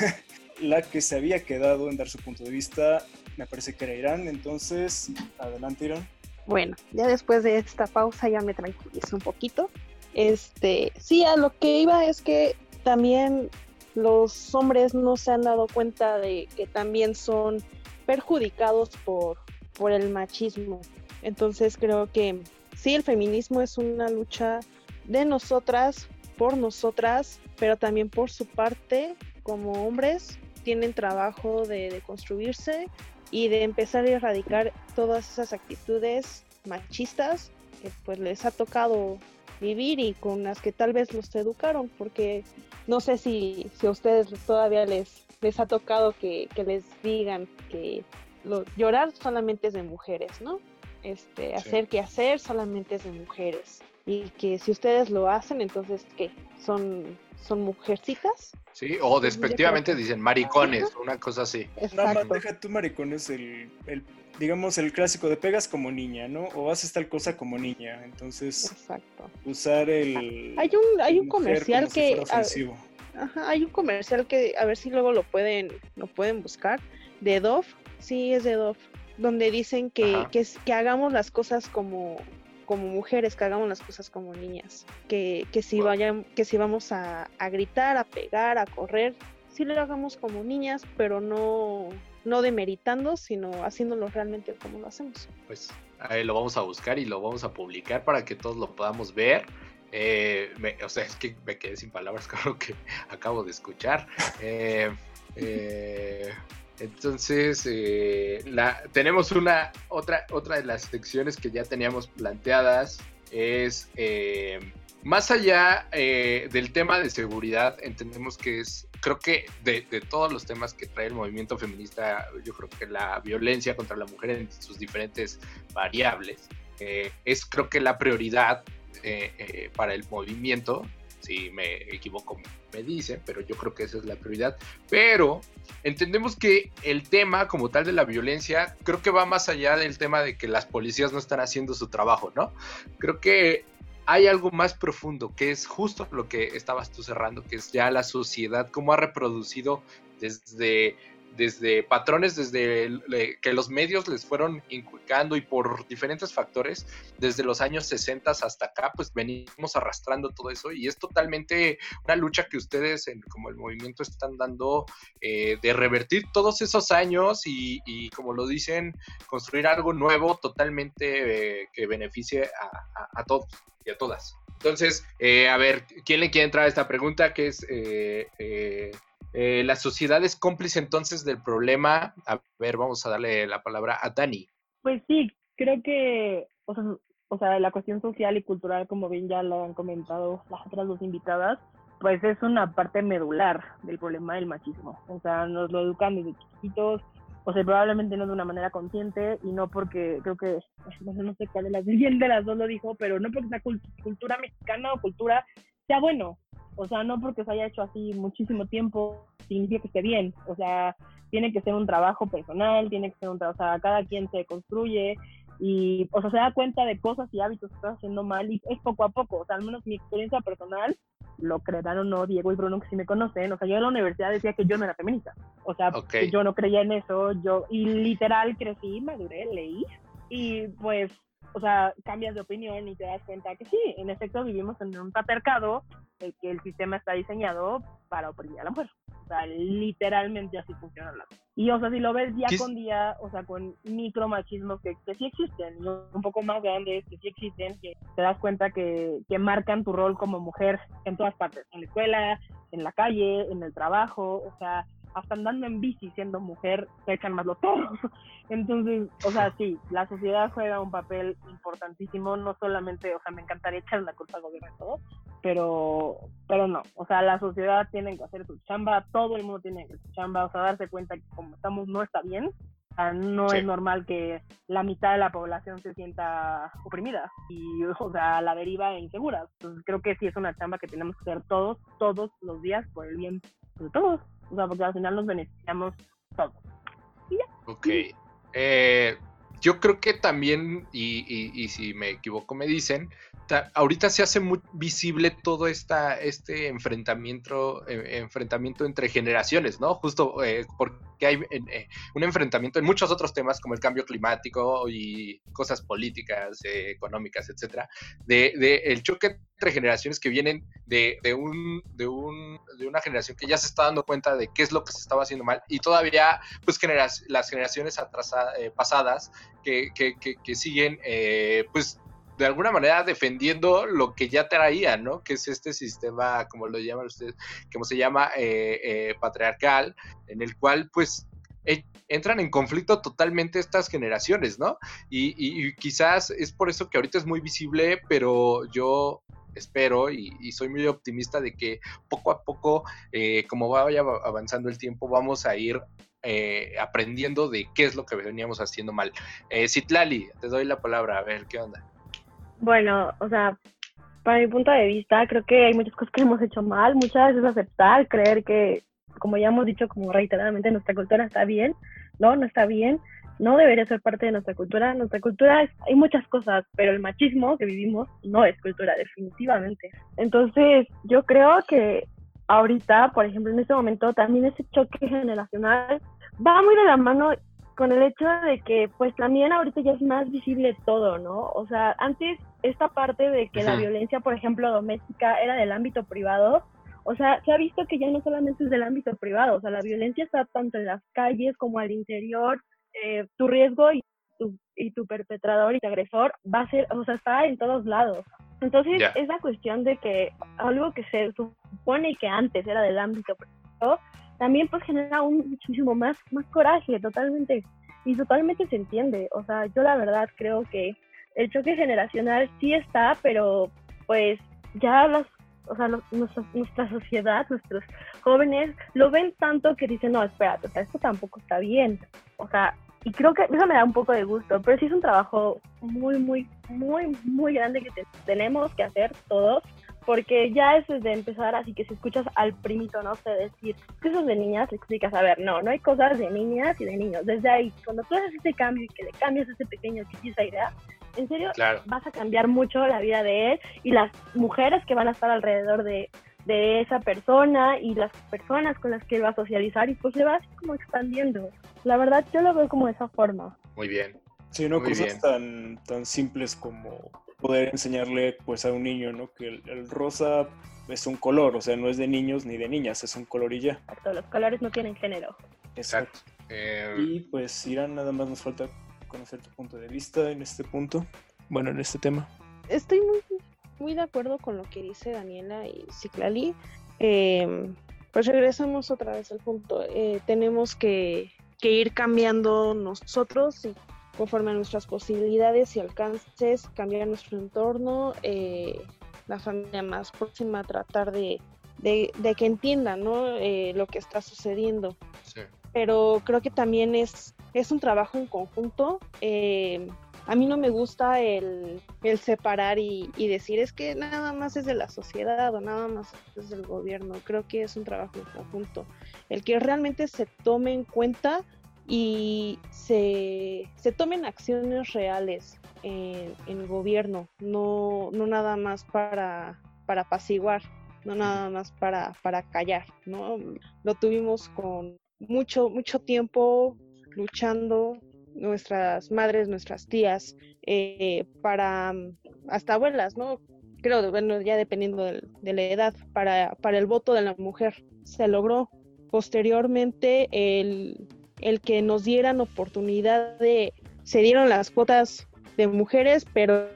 la que se había quedado en dar su punto de vista me parece que era Irán. Entonces, adelante Irán. Bueno, ya después de esta pausa ya me tranquilizo un poquito. Este, sí, a lo que iba es que también los hombres no se han dado cuenta de que también son perjudicados por, por el machismo. Entonces creo que sí, el feminismo es una lucha de nosotras, por nosotras, pero también por su parte, como hombres, tienen trabajo de, construirse y de empezar a erradicar todas esas actitudes machistas que pues les ha tocado vivir y con las que tal vez los educaron, porque no sé si, si a ustedes todavía les, les ha tocado que, les digan que llorar solamente es de mujeres, ¿no? Este, hacer que hacer solamente es de mujeres. Y que si ustedes lo hacen, entonces, ¿qué? ¿Son, son mujercitas? Sí, o despectivamente dicen maricones, una cosa así. No, deja tú maricones, el, el, digamos, el clásico de pegas como niña, ¿no? O haces tal cosa como niña. Entonces, Exacto. usar el... Hay un, hay un comercial que... ajá, hay un comercial que, a ver si luego lo pueden, lo pueden buscar, de Dove. Sí, es de Dove donde dicen que, que, que, hagamos las cosas como, como mujeres, que hagamos las cosas como niñas, que, que si vayan, que si vamos a, a, gritar, a pegar, a correr, sí lo hagamos como niñas, pero no, no demeritando, sino haciéndolo realmente como lo hacemos. Pues ahí lo vamos a buscar y lo vamos a publicar para que todos lo podamos ver. Eh, o sea, es que me quedé sin palabras con lo que acabo de escuchar. Eh, eh, entonces, eh, la, tenemos una otra, otra de las secciones que ya teníamos planteadas es eh, más allá eh, del tema de seguridad, entendemos que es, creo que de, de, todos los temas que trae el movimiento feminista, yo creo que la violencia contra la mujer en sus diferentes variables es creo que la prioridad para el movimiento si me equivoco me dice, pero yo creo que esa es la prioridad. Pero entendemos que el tema como tal de la violencia creo que va más allá del tema de que las policías no están haciendo su trabajo, ¿no? Creo que hay algo más profundo, que es justo lo que estabas tú cerrando, que es ya la sociedad, cómo ha reproducido desde desde patrones, desde que los medios les fueron inculcando y por diferentes factores, desde los años 60 hasta acá, pues venimos arrastrando todo eso y es totalmente una lucha que ustedes como el movimiento están dando eh, de revertir todos esos años y, como lo dicen, construir algo nuevo totalmente eh, que beneficie a, todos y a todas. Entonces, eh, a ver, ¿quién le quiere entrar a esta pregunta? Que es eh, la sociedad es cómplice entonces del problema. A ver, vamos a darle la palabra a Dani. Pues sí, creo que, o sea, la cuestión social y cultural, como bien ya lo han comentado las otras dos invitadas, pues es una parte medular del problema del machismo. O sea, nos lo educan desde chiquitos, o sea, probablemente no de una manera consciente y no porque creo que, no sé, cuál de las, de las dos lo dijo, pero no porque sea cultura mexicana o cultura sea bueno. O sea, no porque se haya hecho así muchísimo tiempo significa que esté bien. O sea, tiene que ser un trabajo personal, tiene que ser un trabajo, o sea, cada quien se construye y, o sea, se da cuenta de cosas y hábitos que está haciendo mal y es poco a poco. O sea, al menos mi experiencia personal, lo creerán o no, Diego y Bruno, que sí me conocen, o sea, yo en la universidad decía que yo no era feminista. O sea, que yo no creía en eso, yo, y literal crecí, maduré, leí y pues o sea, cambias de opinión y te das cuenta que sí, en efecto vivimos en un patriarcado, el que el sistema está diseñado para oprimir a la mujer. O sea, literalmente así funciona la Y, o sea, si lo ves día con día, o sea, con micromachismos que, que sí existen, un poco más grandes, que sí existen, que te das cuenta que, que marcan tu rol como mujer en todas partes, en la escuela, en la calle, en el trabajo, o sea, hasta andando en bici siendo mujer se echan más los perros. Entonces, o sea, sí, la sociedad juega un papel importantísimo, no solamente, o sea, me encantaría echar la culpa al gobierno y todo, pero, pero no, o sea, la sociedad tiene que hacer su chamba, todo el mundo tiene que hacer su chamba, o sea, darse cuenta que como estamos no está bien, o sea, no es normal que la mitad de la población se sienta oprimida y, o sea, la deriva e insegura. Entonces, creo que sí es una chamba que tenemos que hacer todos, todos los días por el bien de todos. O sea, porque al final nos beneficiamos todos. Y. Ok. Eh, yo creo que también, y, si me equivoco me dicen, ahorita se hace muy visible todo esta, este enfrentamiento, eh, enfrentamiento entre generaciones, ¿no? Justo eh, porque hay eh, un enfrentamiento en muchos otros temas como el cambio climático y cosas políticas, económicas, etcétera, de, de, el choque entre generaciones que vienen de, de, un, de, un, de una generación que ya se está dando cuenta de qué es lo que se estaba haciendo mal y todavía pues las generaciones atrasadas, pasadas que, que, que, que siguen pues de alguna manera defendiendo lo que ya traía, ¿no? Que es este sistema, como lo llaman ustedes, como se llama eh, eh, patriarcal, en el cual pues e, entran en conflicto totalmente estas generaciones, ¿no? Y, quizás es por eso que ahorita es muy visible, pero yo espero y, soy muy optimista de que poco a poco, eh, como vaya avanzando el tiempo, vamos a ir aprendiendo de qué es lo que veníamos haciendo mal. Citlali, te doy la palabra, a ver qué onda. Bueno, o sea, para mi punto de vista, creo que hay muchas cosas que hemos hecho mal. Muchas veces aceptar, creer que, como ya hemos dicho como reiteradamente, nuestra cultura está bien, ¿no? No está bien, no debería ser parte de nuestra cultura. Nuestra cultura hay muchas cosas, pero el machismo que vivimos no es cultura, definitivamente. Entonces, yo creo que ahorita, por ejemplo, en este momento, también ese choque generacional va muy de la mano con el hecho de que pues también ahorita ya es más visible todo, ¿no? O sea, antes esta parte de que la violencia, por ejemplo, doméstica era del ámbito privado, o sea, se ha visto que ya no solamente es del ámbito privado, o sea, la violencia está tanto en las calles como al interior, eh, tu riesgo y tu, y tu perpetrador y tu agresor va a ser, o sea, está en todos lados. Entonces, es la cuestión de que algo que se supone que antes era del ámbito privado, también pues genera un muchísimo más, más coraje, totalmente, y totalmente se entiende. O sea, yo la verdad creo que el choque generacional sí está, pero pues ya las, o sea, nuestra, nuestra, sociedad, nuestros jóvenes lo ven tanto que dicen, no, espérate, o sea, esto tampoco está bien. O sea, y creo que eso me da un poco de gusto, pero sí es un trabajo muy, muy, muy, muy grande que tenemos que hacer todos porque ya es de empezar, así que si escuchas al primito, no sé, decir que es de niñas, le explicas, a ver, no, no hay cosas de niñas y de niños. Desde ahí, cuando tú haces ese cambio y que le cambias a ese pequeño esa idea, en serio, vas a cambiar mucho la vida de él y las mujeres que van a estar alrededor de, de esa persona y las personas con las que él va a socializar y pues le va así como expandiendo. La verdad, yo lo veo como de esa forma. Muy bien. Sí, no cosas tan, tan simples como poder enseñarle pues a un niño, ¿no? Que el, rosa es un color, o sea, no es de niños ni de niñas, es un color y ya. Los colores no tienen género. Exacto. Eh, y pues Irán, nada más nos falta conocer tu punto de vista en este punto, bueno, en este tema. Estoy muy, muy de acuerdo con lo que dice Daniela y Ciclali. Em, pues regresamos otra vez al punto. Eh, tenemos que, que ir cambiando nosotros y conforme a nuestras posibilidades y alcances, cambiar nuestro entorno, eh, la familia más próxima, tratar de, de, que entiendan ¿no? Eh, lo que está sucediendo. Pero creo que también es, es un trabajo en conjunto. Eh, a mí no me gusta el, el separar y, y, decir es que nada más es de la sociedad o nada más es del gobierno. Creo que es un trabajo en conjunto. El que realmente se tome en cuenta y se, se tomen acciones reales en, el gobierno, no, no nada más para, para apaciguar, no nada más para, para callar, ¿no? Lo tuvimos con mucho, mucho tiempo luchando nuestras madres, nuestras tías, eh, para hasta abuelas, ¿no? Creo, bueno, ya dependiendo de, de, la edad, para, para el voto de la mujer. Se logró. Posteriormente, el, el que nos dieran oportunidad de, se dieron las cuotas de mujeres, pero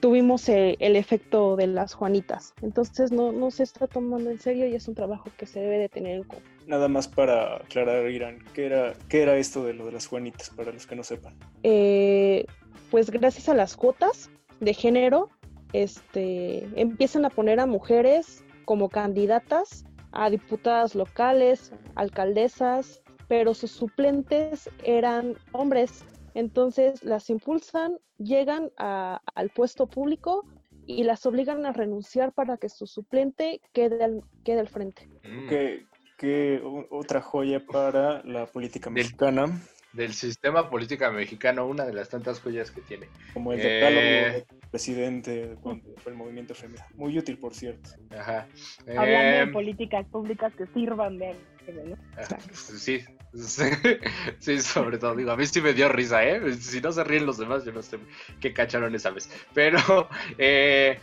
tuvimos el, efecto de las Juanitas. Entonces no, no se está tomando en serio y es un trabajo que se debe de tener en cuenta. Nada más para aclarar, Irán, ¿qué era, qué era esto de lo de las Juanitas, para los que no sepan? Eh, pues gracias a las cuotas de género, este, empiezan a poner a mujeres como candidatas a diputadas locales, alcaldesas, pero sus suplentes eran hombres. Entonces las impulsan, llegan al puesto público y las obligan a renunciar para que su suplente quede al, quede al frente. Mm. ¿Qué, otra joya para la política mexicana? Del, sistema política mexicano, una de las tantas joyas que tiene. Como el eh, del presidente el movimiento femenino. Muy útil, por cierto. Ajá. Hablando de em, políticas públicas que sirvan de Sí, sí, sobre todo, digo, a mí sí me dio risa, ¿eh? Si no se ríen los demás, yo no sé qué cacharon esa vez. Pero eh,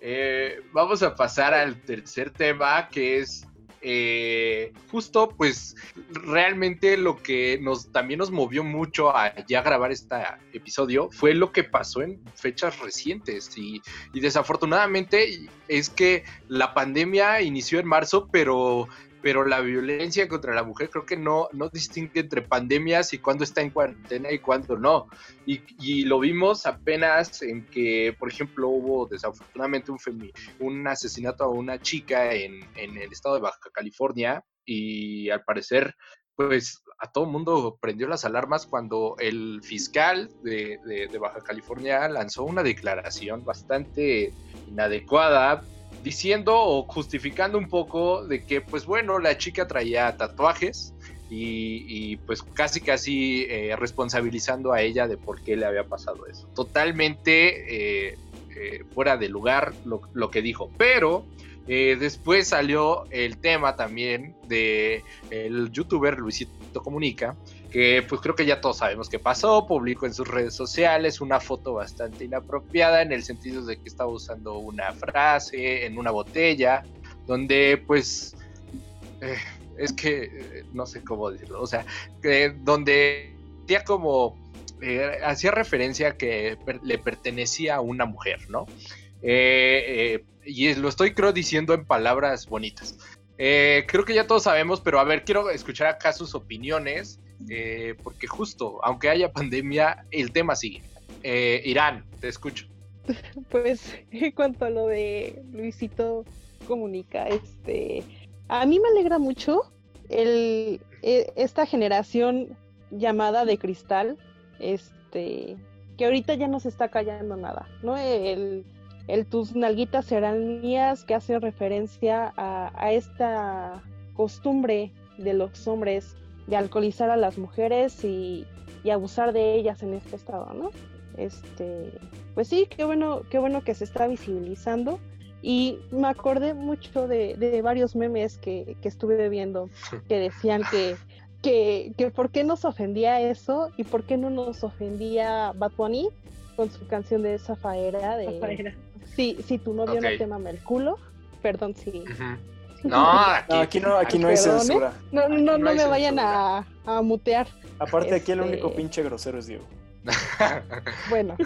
eh, vamos a pasar al tercer tema, que es eh, justo, pues, realmente lo que nos también nos movió mucho a ya grabar este episodio fue lo que pasó en fechas recientes. Y, y desafortunadamente es que la pandemia inició en marzo, pero pero la violencia contra la mujer creo que no, no distingue entre pandemias y cuándo está en cuarentena y cuándo no. Y, y, lo vimos apenas en que, por ejemplo, hubo desafortunadamente un, un asesinato a una chica en, en el estado de Baja California y al parecer pues a todo mundo prendió las alarmas cuando el fiscal de, de, Baja California lanzó una declaración bastante inadecuada diciendo o justificando un poco de que, pues bueno, la chica traía tatuajes y, pues casi casi eh, responsabilizando a ella de por qué le había pasado eso. Totalmente eh, eh, fuera de lugar lo, que dijo, pero después salió el tema también de el youtuber Luisito Comunica, que pues creo que ya todos sabemos qué pasó, publicó en sus redes sociales una foto bastante inapropiada en el sentido de que estaba usando una frase en una botella, donde pues eh, es que eh, no sé cómo decirlo, o sea, donde ya como eh, hacía referencia que le pertenecía a una mujer, ¿no? y lo estoy creo diciendo en palabras bonitas. creo que ya todos sabemos, pero a ver, quiero escuchar acá sus opiniones eh, porque justo, aunque haya pandemia, el tema sigue. Eh, Irán, te escucho. Pues en cuanto a lo de Luisito Comunica, este, a mí me alegra mucho el, e, esta generación llamada de cristal, este, que ahorita ya no se está callando nada, ¿no? El, el tus nalguitas serán mías, que hace referencia a, a esta costumbre de los hombres de alcoholizar a las mujeres y, abusar de ellas en este estado, ¿no? Este, pues sí, qué bueno, qué bueno que se está visibilizando. Y me acordé mucho de, varios memes que, estuve viendo que decían que, que, que por qué nos ofendía eso y por qué no nos ofendía Bad Bunny con su canción de Zafaera de si, si tu novio no te mama el culo, perdón si, no, aquí no, aquí no, hay censura. No, no, no, me vayan a, a, mutear. Aparte, aquí el único este pinche grosero es Diego. bueno,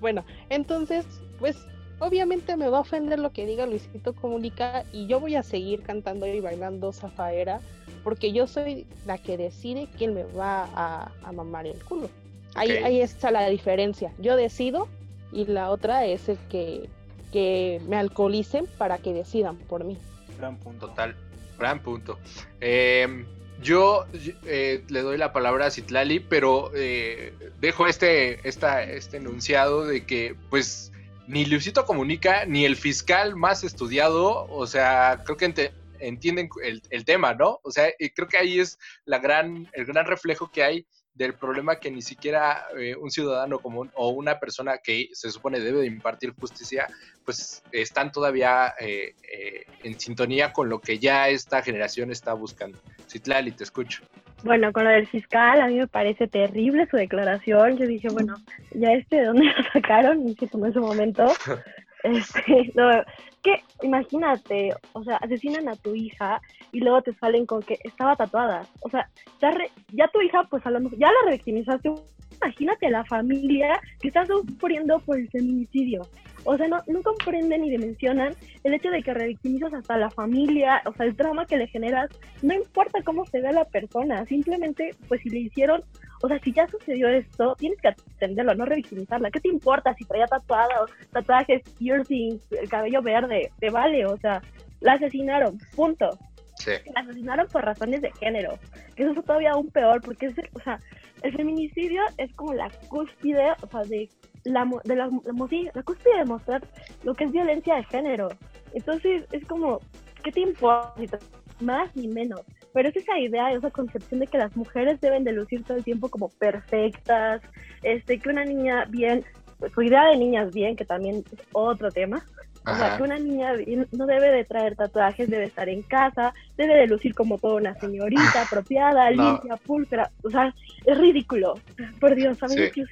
bueno, entonces, pues obviamente me va a ofender lo que diga Luisito Comunica y yo voy a seguir cantando y bailando Zafaera porque yo soy la que decide quién me va a, a mamar el culo. Ahí, ahí está la diferencia. Yo decido y la otra es el que, que me alcoholicen para que decidan por mí. Gran punto. Total, gran punto. Em, yo eh, le doy la palabra a Citlali, pero eh, dejo este, esta, este enunciado de que, pues, ni Luisito Comunica, ni el fiscal más estudiado, o sea, creo que entienden el, el, tema, ¿no? O sea, creo que ahí es la gran, el gran reflejo que hay del problema que ni siquiera eh, un ciudadano común o una persona que se supone debe de impartir justicia, pues están todavía eh, eh, en sintonía con lo que ya esta generación está buscando. Citlali, te escucho. Bueno, con lo del fiscal, a mí me parece terrible su declaración. Yo dije, bueno, ya este, ¿de dónde lo sacaron? Y en ese momento. Este, no, que imagínate, o sea, asesinan a tu hija y luego te salen con que estaba tatuada. O sea, ya, ya tu hija, pues a lo mejor, ya la revictimizaste. Imagínate la familia que está sufriendo por el feminicidio. O sea, no, no comprenden ni dimensionan el hecho de que revictimizas hasta la familia, o sea, el drama que le generas, no importa cómo se ve la persona, simplemente, pues si le hicieron o sea, si ya sucedió esto, tienes que atenderlo, no revictimizarla. ¿Qué te importa si traía tatuada, tatuajes, piercings, el cabello verde? Te vale, o sea, la asesinaron, punto. Sí. La asesinaron por razones de género. Que eso es todavía aún peor, porque es, o sea, el feminicidio es como la cúspide, o sea, de la, de la, la cúspide de mostrar lo que es violencia de género. Entonces, es como, ¿qué te importa? Más ni menos pero es esa idea, esa concepción de que las mujeres deben de lucir todo el tiempo como perfectas, este, que una niña bien, su idea de niñas bien, que también es otro tema, o sea, que una niña no debe de traer tatuajes, debe estar en casa, debe de lucir como toda una señorita, apropiada, limpia, pulcra. O sea, es ridículo. Por Dios, ¿sabes? Sí.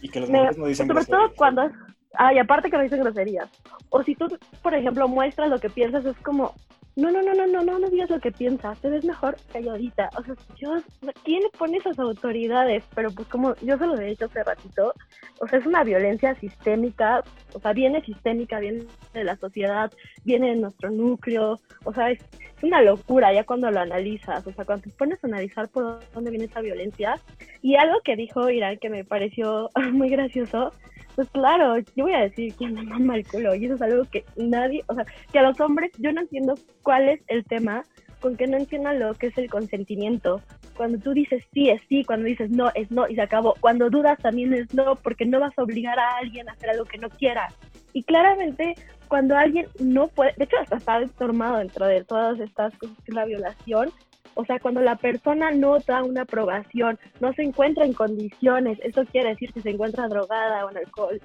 Y que los mujeres no dicen Sobre todo cuando... Ay, aparte que no dicen groserías. O si tú, por ejemplo, muestras lo que piensas, es como, no, no, no, no, no, no, no digas lo que piensas, te ves mejor calladita. O sea, yo, ¿quién pone esas autoridades? Pero pues como yo se lo he dicho hace ratito, o sea, es una violencia sistémica, o sea, viene sistémica, viene de la sociedad, viene de nuestro núcleo, o sea, es, una locura ya cuando lo analizas, o sea, cuando te pones a analizar por dónde viene esa violencia. Y algo que dijo Irán que me pareció muy gracioso pues claro, yo voy a decir que anda mal el culo y eso es algo que nadie, o sea, que a los hombres yo no entiendo cuál es el tema con que no entiendan lo que es el consentimiento. Cuando tú dices sí es sí, cuando dices no es no y se acabó. Cuando dudas también es no porque no vas a obligar a alguien a hacer algo que no quiera. Y claramente cuando alguien no puede, de hecho hasta está desformado dentro de todas estas cosas que es la violación, o sea, cuando la persona no da una aprobación, no se encuentra en condiciones, eso quiere decir que se encuentra drogada o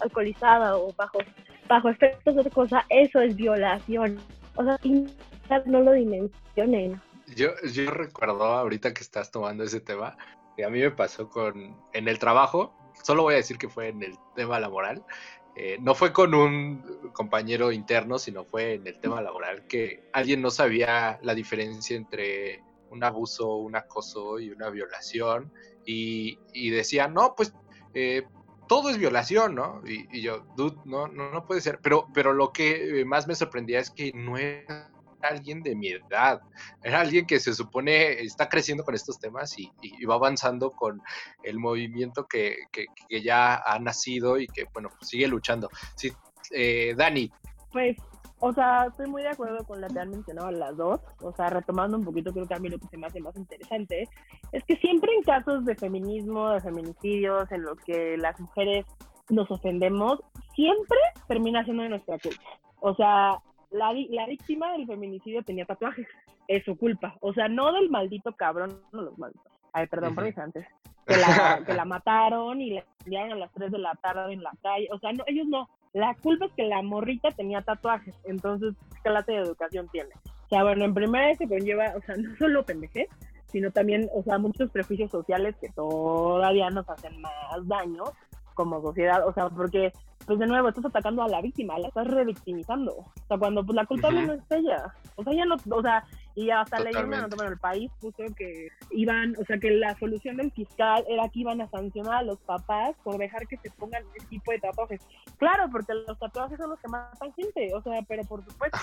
alcoholizada o bajo, bajo efectos de otra cosa, eso es violación. O sea, no lo dimensionen. Yo, yo recuerdo ahorita que estás tomando ese tema, que a mí me pasó con, en el trabajo, solo voy a decir que fue en el tema laboral, eh, no fue con un compañero interno, sino fue en el tema laboral que alguien no sabía la diferencia entre un abuso, un acoso y una violación, y, y decían, no, pues eh, todo es violación, ¿no? Y, yo, dude, no, no, no puede ser. Pero, pero lo que más me sorprendía es que no era alguien de mi edad, era alguien que se supone está creciendo con estos temas y, va avanzando con el movimiento que, ya ha nacido y que, bueno, pues sigue luchando. Sí, eh, Dani. Pues o sea, estoy muy de acuerdo con la que han mencionado las dos. O sea, retomando un poquito, creo que a mí lo que se me hace más interesante es que siempre en casos de feminismo, de feminicidios, en los que las mujeres nos ofendemos, siempre termina siendo de nuestra culpa. O sea, la, la víctima del feminicidio tenía tatuajes. Es su culpa. O sea, no del maldito cabrón, no los malditos. Ay, perdón por mis antes. Que la, que la mataron y le enviaron a las 3 de la tarde en la calle. O sea, no, ellos no. La culpa es que la morrita tenía tatuajes, entonces, ¿qué clase de educación tiene? O sea, bueno, en primera se conlleva, o sea, no solo pendejez, sino también, o sea, muchos prejuicios sociales que todavía nos hacen más daño como sociedad, o sea, porque, pues de nuevo, estás atacando a la víctima, la estás revictimizando, o sea, cuando pues la culpable no es ella, o sea, ella no, o sea, y hasta leí una nota en el país puso que iban, o sea, que la solución del fiscal era que iban a sancionar a los papás por dejar que se pongan ese tipo de tatuajes. Claro, porque los tatuajes son los que matan gente, o sea, pero por supuesto.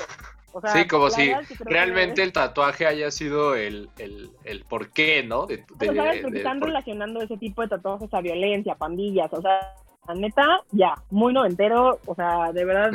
O sea, sí, como si realmente el tatuaje haya sido el, el, el porqué, ¿no? De, ¿sabes? Porque están relacionando ese tipo de tatuajes a violencia, pandillas, o sea, la neta, ya, muy noventero, o sea, de verdad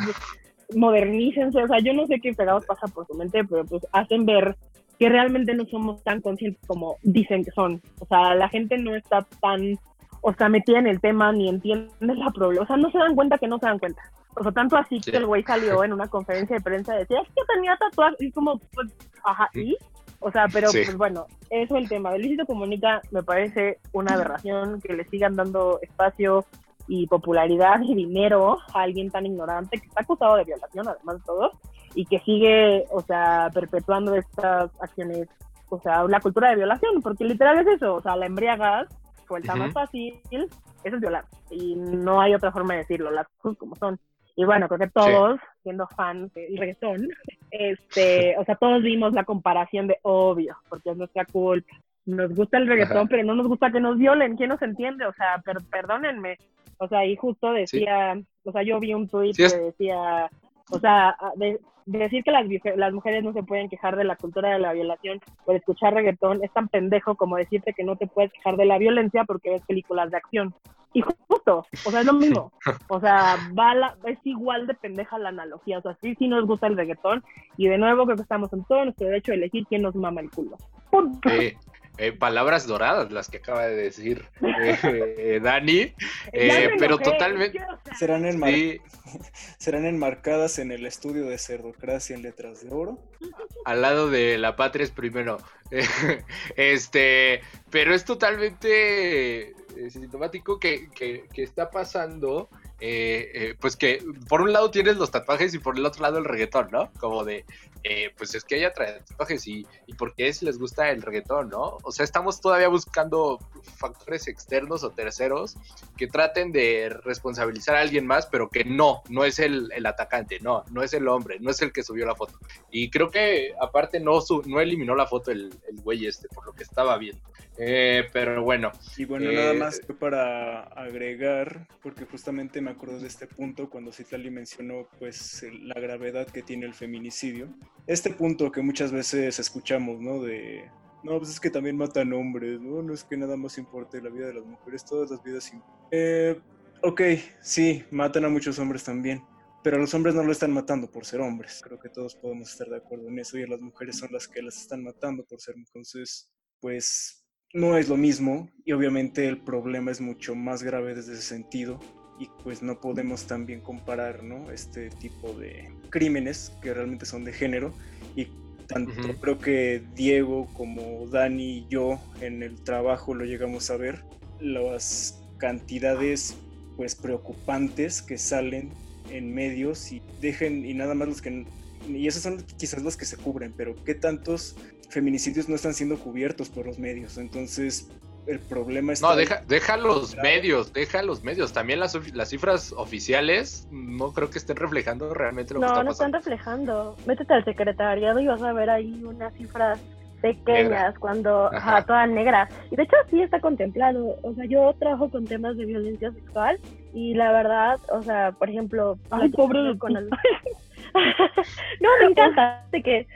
modernícense, o sea, yo no sé qué pegados pasa por su mente, pero pues hacen ver que realmente no somos tan conscientes como dicen que son. O sea, la gente no está tan, o sea, metida en el tema ni entiende la problema. O sea, no se dan cuenta que no se dan cuenta. O sea, tanto así que el güey salió en una conferencia de prensa y decía, es que tenía tatuajes, y como, pues, ajá, ¿y? O sea, pero pues bueno, eso es el tema. El Luisito Comunica me parece una aberración que le sigan dando espacio y popularidad y dinero a alguien tan ignorante que está acusado de violación, además de todo, y que sigue, o sea, perpetuando estas acciones, o sea, la cultura de violación, porque literal es eso, o sea, la embriagas, suelta más fácil, eso es violar, y no hay otra forma de decirlo, las cosas como son. Y bueno, creo que todos, siendo fans del reggaetón, este, o sea, todos vimos la comparación de obvio, porque es nuestra culpa. Nos gusta el reggaetón, pero no nos gusta que nos violen. ¿Quién nos entiende? O sea, perdónenme. O sea, y justo decía, o sea, yo vi un tweet que decía, o sea, de, decir que las, las mujeres no se pueden quejar de la cultura de la violación por escuchar reggaetón es tan pendejo como decirte que no te puedes quejar de la violencia porque ves películas de acción. Y justo, o sea, es lo mismo. O sea, va es igual de pendeja la analogía. O sea, sí, sí nos gusta el reggaetón. Y de nuevo creo que estamos en todo nuestro derecho de elegir quién nos mama el culo. Eh, eh, palabras doradas las que acaba de decir eh, Dani, pero totalmente... Serán, serán enmarcadas en el estudio de Cerdocracia en letras de oro. Al lado de La Patria es primero. este, pero es totalmente sintomático que, que, que está pasando eh, eh, pues que por un lado tienes los tatuajes y por el otro lado el reggaetón, ¿no? Como de, eh, pues es que ella trae tatuajes y, y por qué les gusta el reggaetón, ¿no? O sea, estamos todavía buscando factores externos o terceros que traten de responsabilizar a alguien más, pero que no, no es el, el atacante, no, no es el hombre, no es el que subió la foto. Y creo que aparte no, no eliminó la foto el, el güey este, por lo que estaba viendo. pero bueno. Y bueno, nada más para agregar, porque justamente me acuerdo de este punto cuando Citlali mencionó pues la gravedad que tiene el feminicidio. Este punto que muchas veces escuchamos, ¿no? De, no, pues es que también matan hombres, ¿no? No es que nada más importe la vida de las mujeres, todas las vidas Eh, ok, sí, matan a muchos hombres también, pero a los hombres no lo están matando por ser hombres. Creo que todos podemos estar de acuerdo en eso y las mujeres son las que las están matando por ser Entonces, pues no es lo mismo y obviamente el problema es mucho más grave desde ese sentido y pues no podemos también comparar ¿no? este tipo de crímenes que realmente son de género. Y tanto creo que Diego como Dani y yo en el trabajo lo llegamos a ver las cantidades pues preocupantes que salen en medios y dejen y nada más los que y esos son quizás los que se cubren pero qué tantos feminicidios no están siendo cubiertos por los medios. Entonces el problema es... No, deja, deja los medios, deja los medios. También las, las cifras oficiales no creo que estén reflejando realmente lo que está pasando. No, no están reflejando. Métete al secretariado y vas a ver ahí unas cifras pequeñas cuando ajá. todas negras y de hecho sí está contemplado o sea yo trabajo con temas de violencia sexual y la verdad o sea por ejemplo Ay, pobre con el... no me encanta de que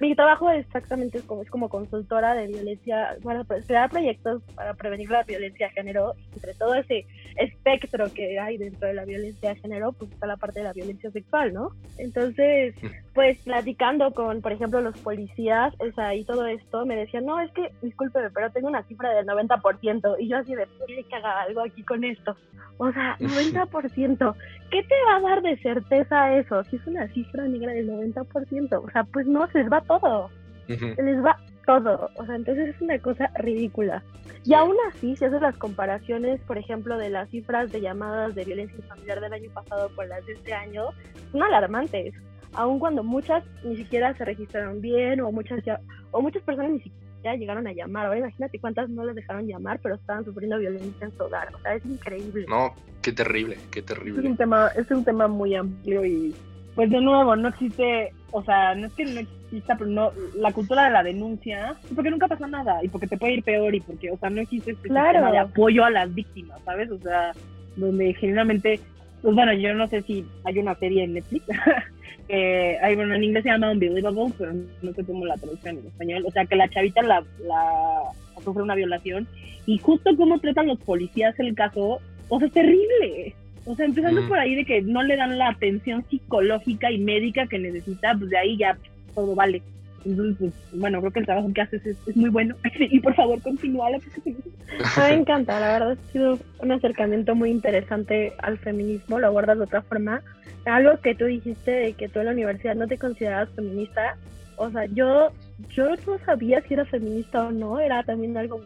mi trabajo exactamente es como, es como consultora de violencia, para crear proyectos para prevenir la violencia de género, entre todo ese espectro que hay dentro de la violencia de género, pues está la parte de la violencia sexual, ¿no? Entonces, pues platicando con, por ejemplo, los policías, o sea, y todo esto, me decían, no, es que, discúlpeme, pero tengo una cifra del 90%, y yo así de, tiene que haga algo aquí con esto. O sea, 90%, ¿qué te va a dar de certeza eso? Si es una cifra negra del 90%, o sea, pues no, se les va todo, se les va todo, o sea, entonces es una cosa ridícula. Y aún así, si haces las comparaciones, por ejemplo, de las cifras de llamadas de violencia familiar del año pasado con las de este año, son alarmantes. Aun cuando muchas ni siquiera se registraron bien o muchas ya, o muchas personas ni siquiera llegaron a llamar. Ahora imagínate cuántas no les dejaron llamar, pero estaban sufriendo violencia en su hogar. O sea, es increíble. No, qué terrible, qué terrible. Es un tema, es un tema muy amplio y pues de nuevo, no existe, o sea, no es que no exista, pero no, la cultura de la denuncia, porque nunca pasa nada y porque te puede ir peor y porque, o sea, no existe este claro. de apoyo a las víctimas, ¿sabes? O sea, donde generalmente, pues bueno, yo no sé si hay una serie en Netflix, que hay, bueno, en inglés se llama Unbelievable, pero no sé cómo la traducción en español, o sea, que la chavita la, la sufre una violación y justo cómo tratan los policías el caso, o sea, es terrible O sea, empezando por ahí de que no le dan la atención psicológica y médica que necesita, pues de ahí ya todo vale. Entonces, pues, bueno, creo que el trabajo que haces es, muy bueno. y por favor, continúa. Me encanta, la verdad ha sido un acercamiento muy interesante al feminismo, lo abordas de otra forma. Algo que tú dijiste de que tú en la universidad no te considerabas feminista, o sea, yo, yo no sabía si era feminista o no, era también algo,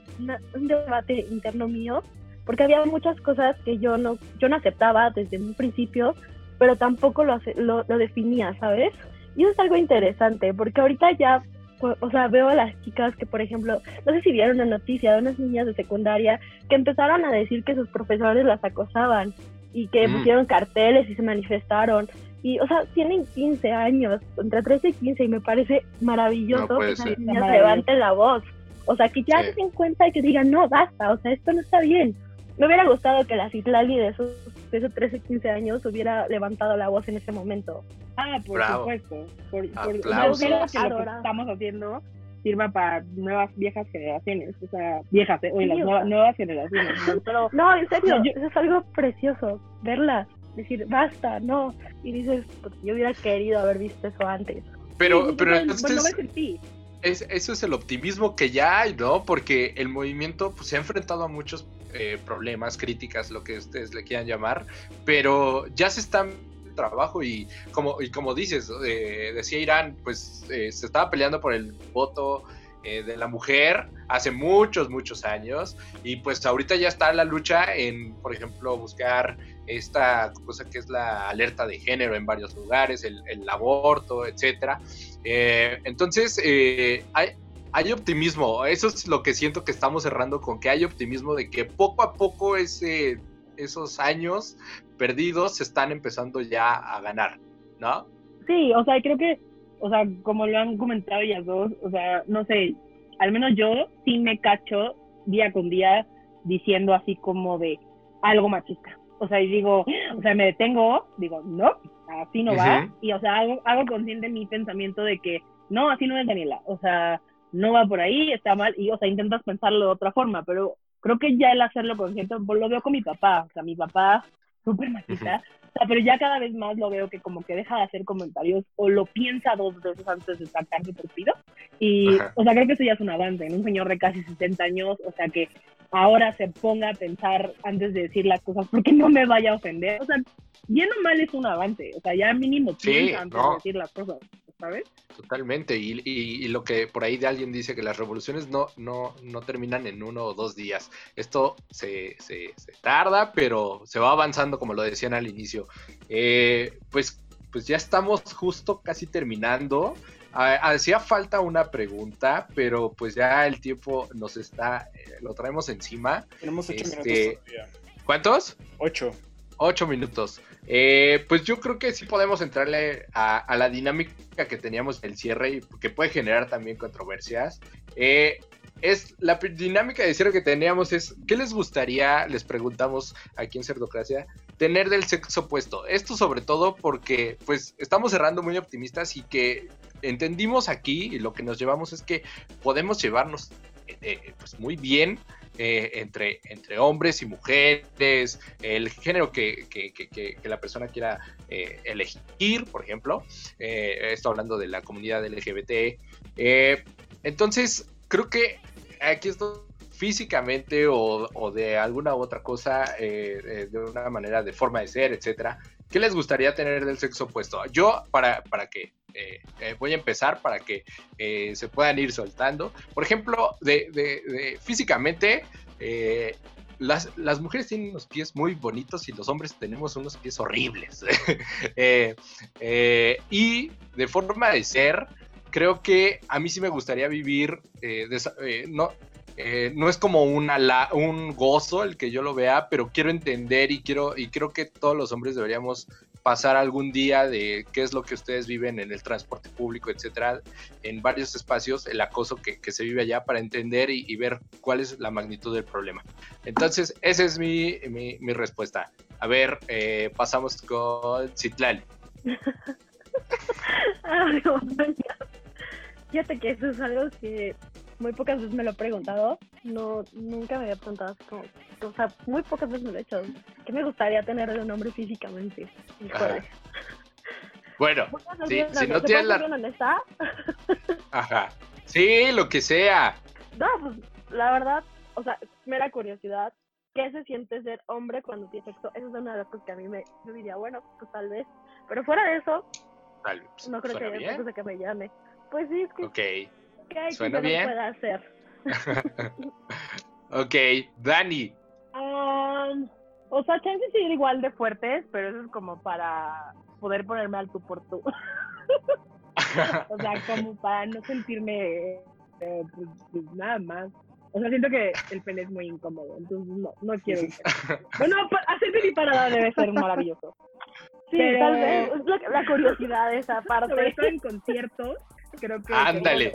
un debate interno mío, porque había muchas cosas que yo no, yo no aceptaba desde un principio, pero tampoco lo, lo, lo definía, ¿sabes? Y eso es algo interesante, porque ahorita ya, o sea, veo a las chicas que, por ejemplo, no sé si vieron una noticia de unas niñas de secundaria que empezaron a decir que sus profesores las acosaban y que mm. pusieron carteles y se manifestaron. Y, o sea, tienen 15 años, entre 13 y 15, y me parece maravilloso que esas niñas levanten la voz. O sea, que ya se den cuenta y que digan, no, basta, o sea, esto no está bien. Me hubiera gustado que la Citlali de esos, de esos 13, 15 años hubiera levantado la voz en ese momento. Ah, por supuesto. Por, por, que lo que estamos haciendo sirva para nuevas viejas generaciones, o sea, viejas, eh, las nuevas, generaciones. ¿no? no, en serio, eso es algo precioso, verlas, decir, basta, no, y dices, pues, yo hubiera querido haber visto eso antes. Pero, pero entonces, es, eso es el optimismo que ya hay, ¿no? Porque el movimiento pues, se ha enfrentado a muchos eh, problemas, críticas, lo que ustedes le quieran llamar, pero ya se están trabajo y como, y como dices, eh, decía Irán, pues eh, se estaba peleando por el voto de la mujer hace muchos, muchos años y pues ahorita ya está la lucha en, por ejemplo, buscar esta cosa que es la alerta de género en varios lugares, el, aborto, etcétera. entonces, hay, hay optimismo, eso es lo que siento que estamos cerrando con que hay optimismo de que poco a poco ese esos años perdidos se están empezando ya a ganar, ¿no? Sí, o sea, creo que, o sea, como lo han comentado ellas dos, o sea, no sé, al menos yo sí me cacho día con día diciendo así como de algo machista. O sea, y digo, o sea, me detengo, digo, no, así no va. Y, o sea, hago, hago consciente mi pensamiento de que, no, así no es Daniela. O sea, no va por ahí, está mal. Y, o sea, intentas pensarlo de otra forma, pero creo que ya el hacerlo consciente, pues, lo veo con mi papá, o sea, mi papá súper machista, o sea, pero ya cada vez más lo veo que como que deja de hacer comentarios o lo piensa dos veces antes de sacarse pido. Y, o sea, creo que eso ya es un avance en un señor de casi 60 años, o sea, que ahora se ponga a pensar antes de decir las cosas porque no me vaya a ofender. O sea, bien o mal es un avance, o sea, ya mínimo piensa antes de decir las cosas. ¿Sabes? Totalmente, y, lo que por ahí de alguien dice que las revoluciones no, no, no terminan en uno o dos días. Esto se, se, tarda, pero se va avanzando, como lo decían al inicio. Eh, pues, pues ya estamos justo casi terminando. Ah, hacía falta una pregunta, pero pues ya el tiempo nos está, eh, lo traemos encima. Tenemos ocho minutos este, ¿Cuántos? Ocho. Ocho minutos. Eh, pues yo creo que sí podemos entrarle a, la dinámica que teníamos el cierre y que puede generar también controversias. Eh, es la dinámica de cierre que teníamos es ¿qué les gustaría? Les preguntamos aquí en Cerdocracia, tener del sexo opuesto. Esto sobre todo porque pues estamos cerrando muy optimistas y que entendimos aquí y lo que nos llevamos es que podemos llevarnos eh, pues muy bien eh, entre, entre hombres y mujeres, el género que, la persona quiera eh, elegir, por ejemplo. Eh, estoy hablando de la comunidad LGBT. entonces, creo que aquí esto físicamente o, de alguna u otra cosa, de una manera de forma de ser, etcétera. ¿Qué les gustaría tener del sexo opuesto? Yo, para, para que eh, eh, voy a empezar para que eh, se puedan ir soltando. Por ejemplo, de, físicamente, las, las, mujeres tienen unos pies muy bonitos y los hombres tenemos unos pies horribles. y de forma de ser, creo que a mí sí me gustaría vivir, no, no es como una, un gozo el que yo lo vea, pero quiero entender y quiero y creo que todos los hombres deberíamos pasar algún día de qué es lo que ustedes viven en el transporte público, etcétera, en varios espacios, el acoso que, se vive allá para entender y, ver cuál es la magnitud del problema. Entonces, esa es mi, mi, respuesta. A ver, eh, pasamos con Citlal. Fíjate que eso es algo que muy pocas veces me lo he preguntado. No, nunca me había preguntado como, o sea, muy pocas veces me lo he hecho. ¿Qué me gustaría tener de un hombre físicamente? Híjole. Bueno, sí, si no tienes la... honesta? Ajá. Sí, lo que sea. No, pues la verdad, o sea, mera curiosidad. ¿Qué se siente ser hombre cuando tiene sexo? Esa es una de las cosas que a mí me yo diría, bueno, pues tal vez. Pero fuera de eso, no creo que haya cosa que me llame. Pues sí, es que. Ok. ¿Qué hay ¿Suena que bien? pueda hacer? ok, Dani. Um, o sea, chances sí igual de fuertes, pero eso es como para poder ponerme al tú por tú. o sea, como para no sentirme eh, pues, pues, nada más. O sea, siento que el pene es muy incómodo, entonces no, no quiero. bueno, hacer pipí parada debe ser maravilloso. Sí, Pero- tal vez. Es la, la curiosidad de esa parte. Sobre todo en conciertos, creo que Ándale.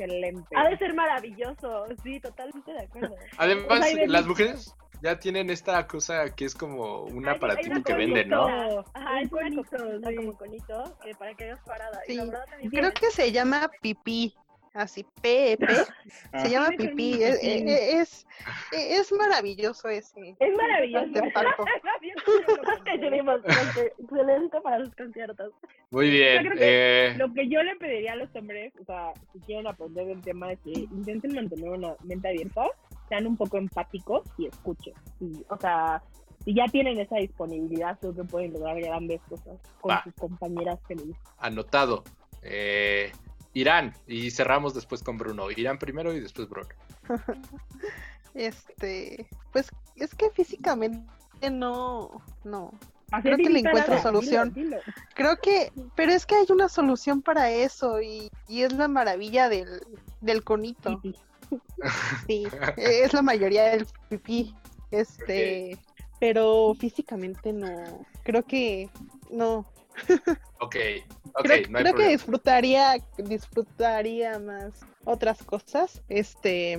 Ha de ser maravilloso. Sí, totalmente de acuerdo. Además, O sea, las mujeres ya tienen esta cosa que es como un aparatito que venden, ¿no? conito. Ajá, es Un conito, sí. como conito que para que hagas parada. Y Sí, la verdad Creo que se llama pipí, así PEP, Ah, se llama Ay, qué pipí, es, sí. es, es, es maravilloso ese. Es maravilloso. que- excelente para los conciertos. Muy bien. creo que eh, Lo que yo le pediría a los hombres, o sea, si quieren aprender del tema, es que intenten mantener una mente abierta, sean un poco empáticos y escuchen. Y, o sea, si ya tienen esa disponibilidad, creo que pueden lograr grandes cosas con Va. sus compañeras feministas. anotado. Eh, Irán. Y cerramos después con Bruno. Irán primero y después Bruno. Este, pues es que físicamente no, no. Creo que le encuentro solución. dilo, dilo. Creo que, pero es que hay una solución para eso y, y es la maravilla del, del conito. Pipí. Sí, es la mayoría del pipí. Este, pero físicamente no. Creo que no. Ok, ok, creo no hay creo que disfrutaría, disfrutaría más otras cosas. Este,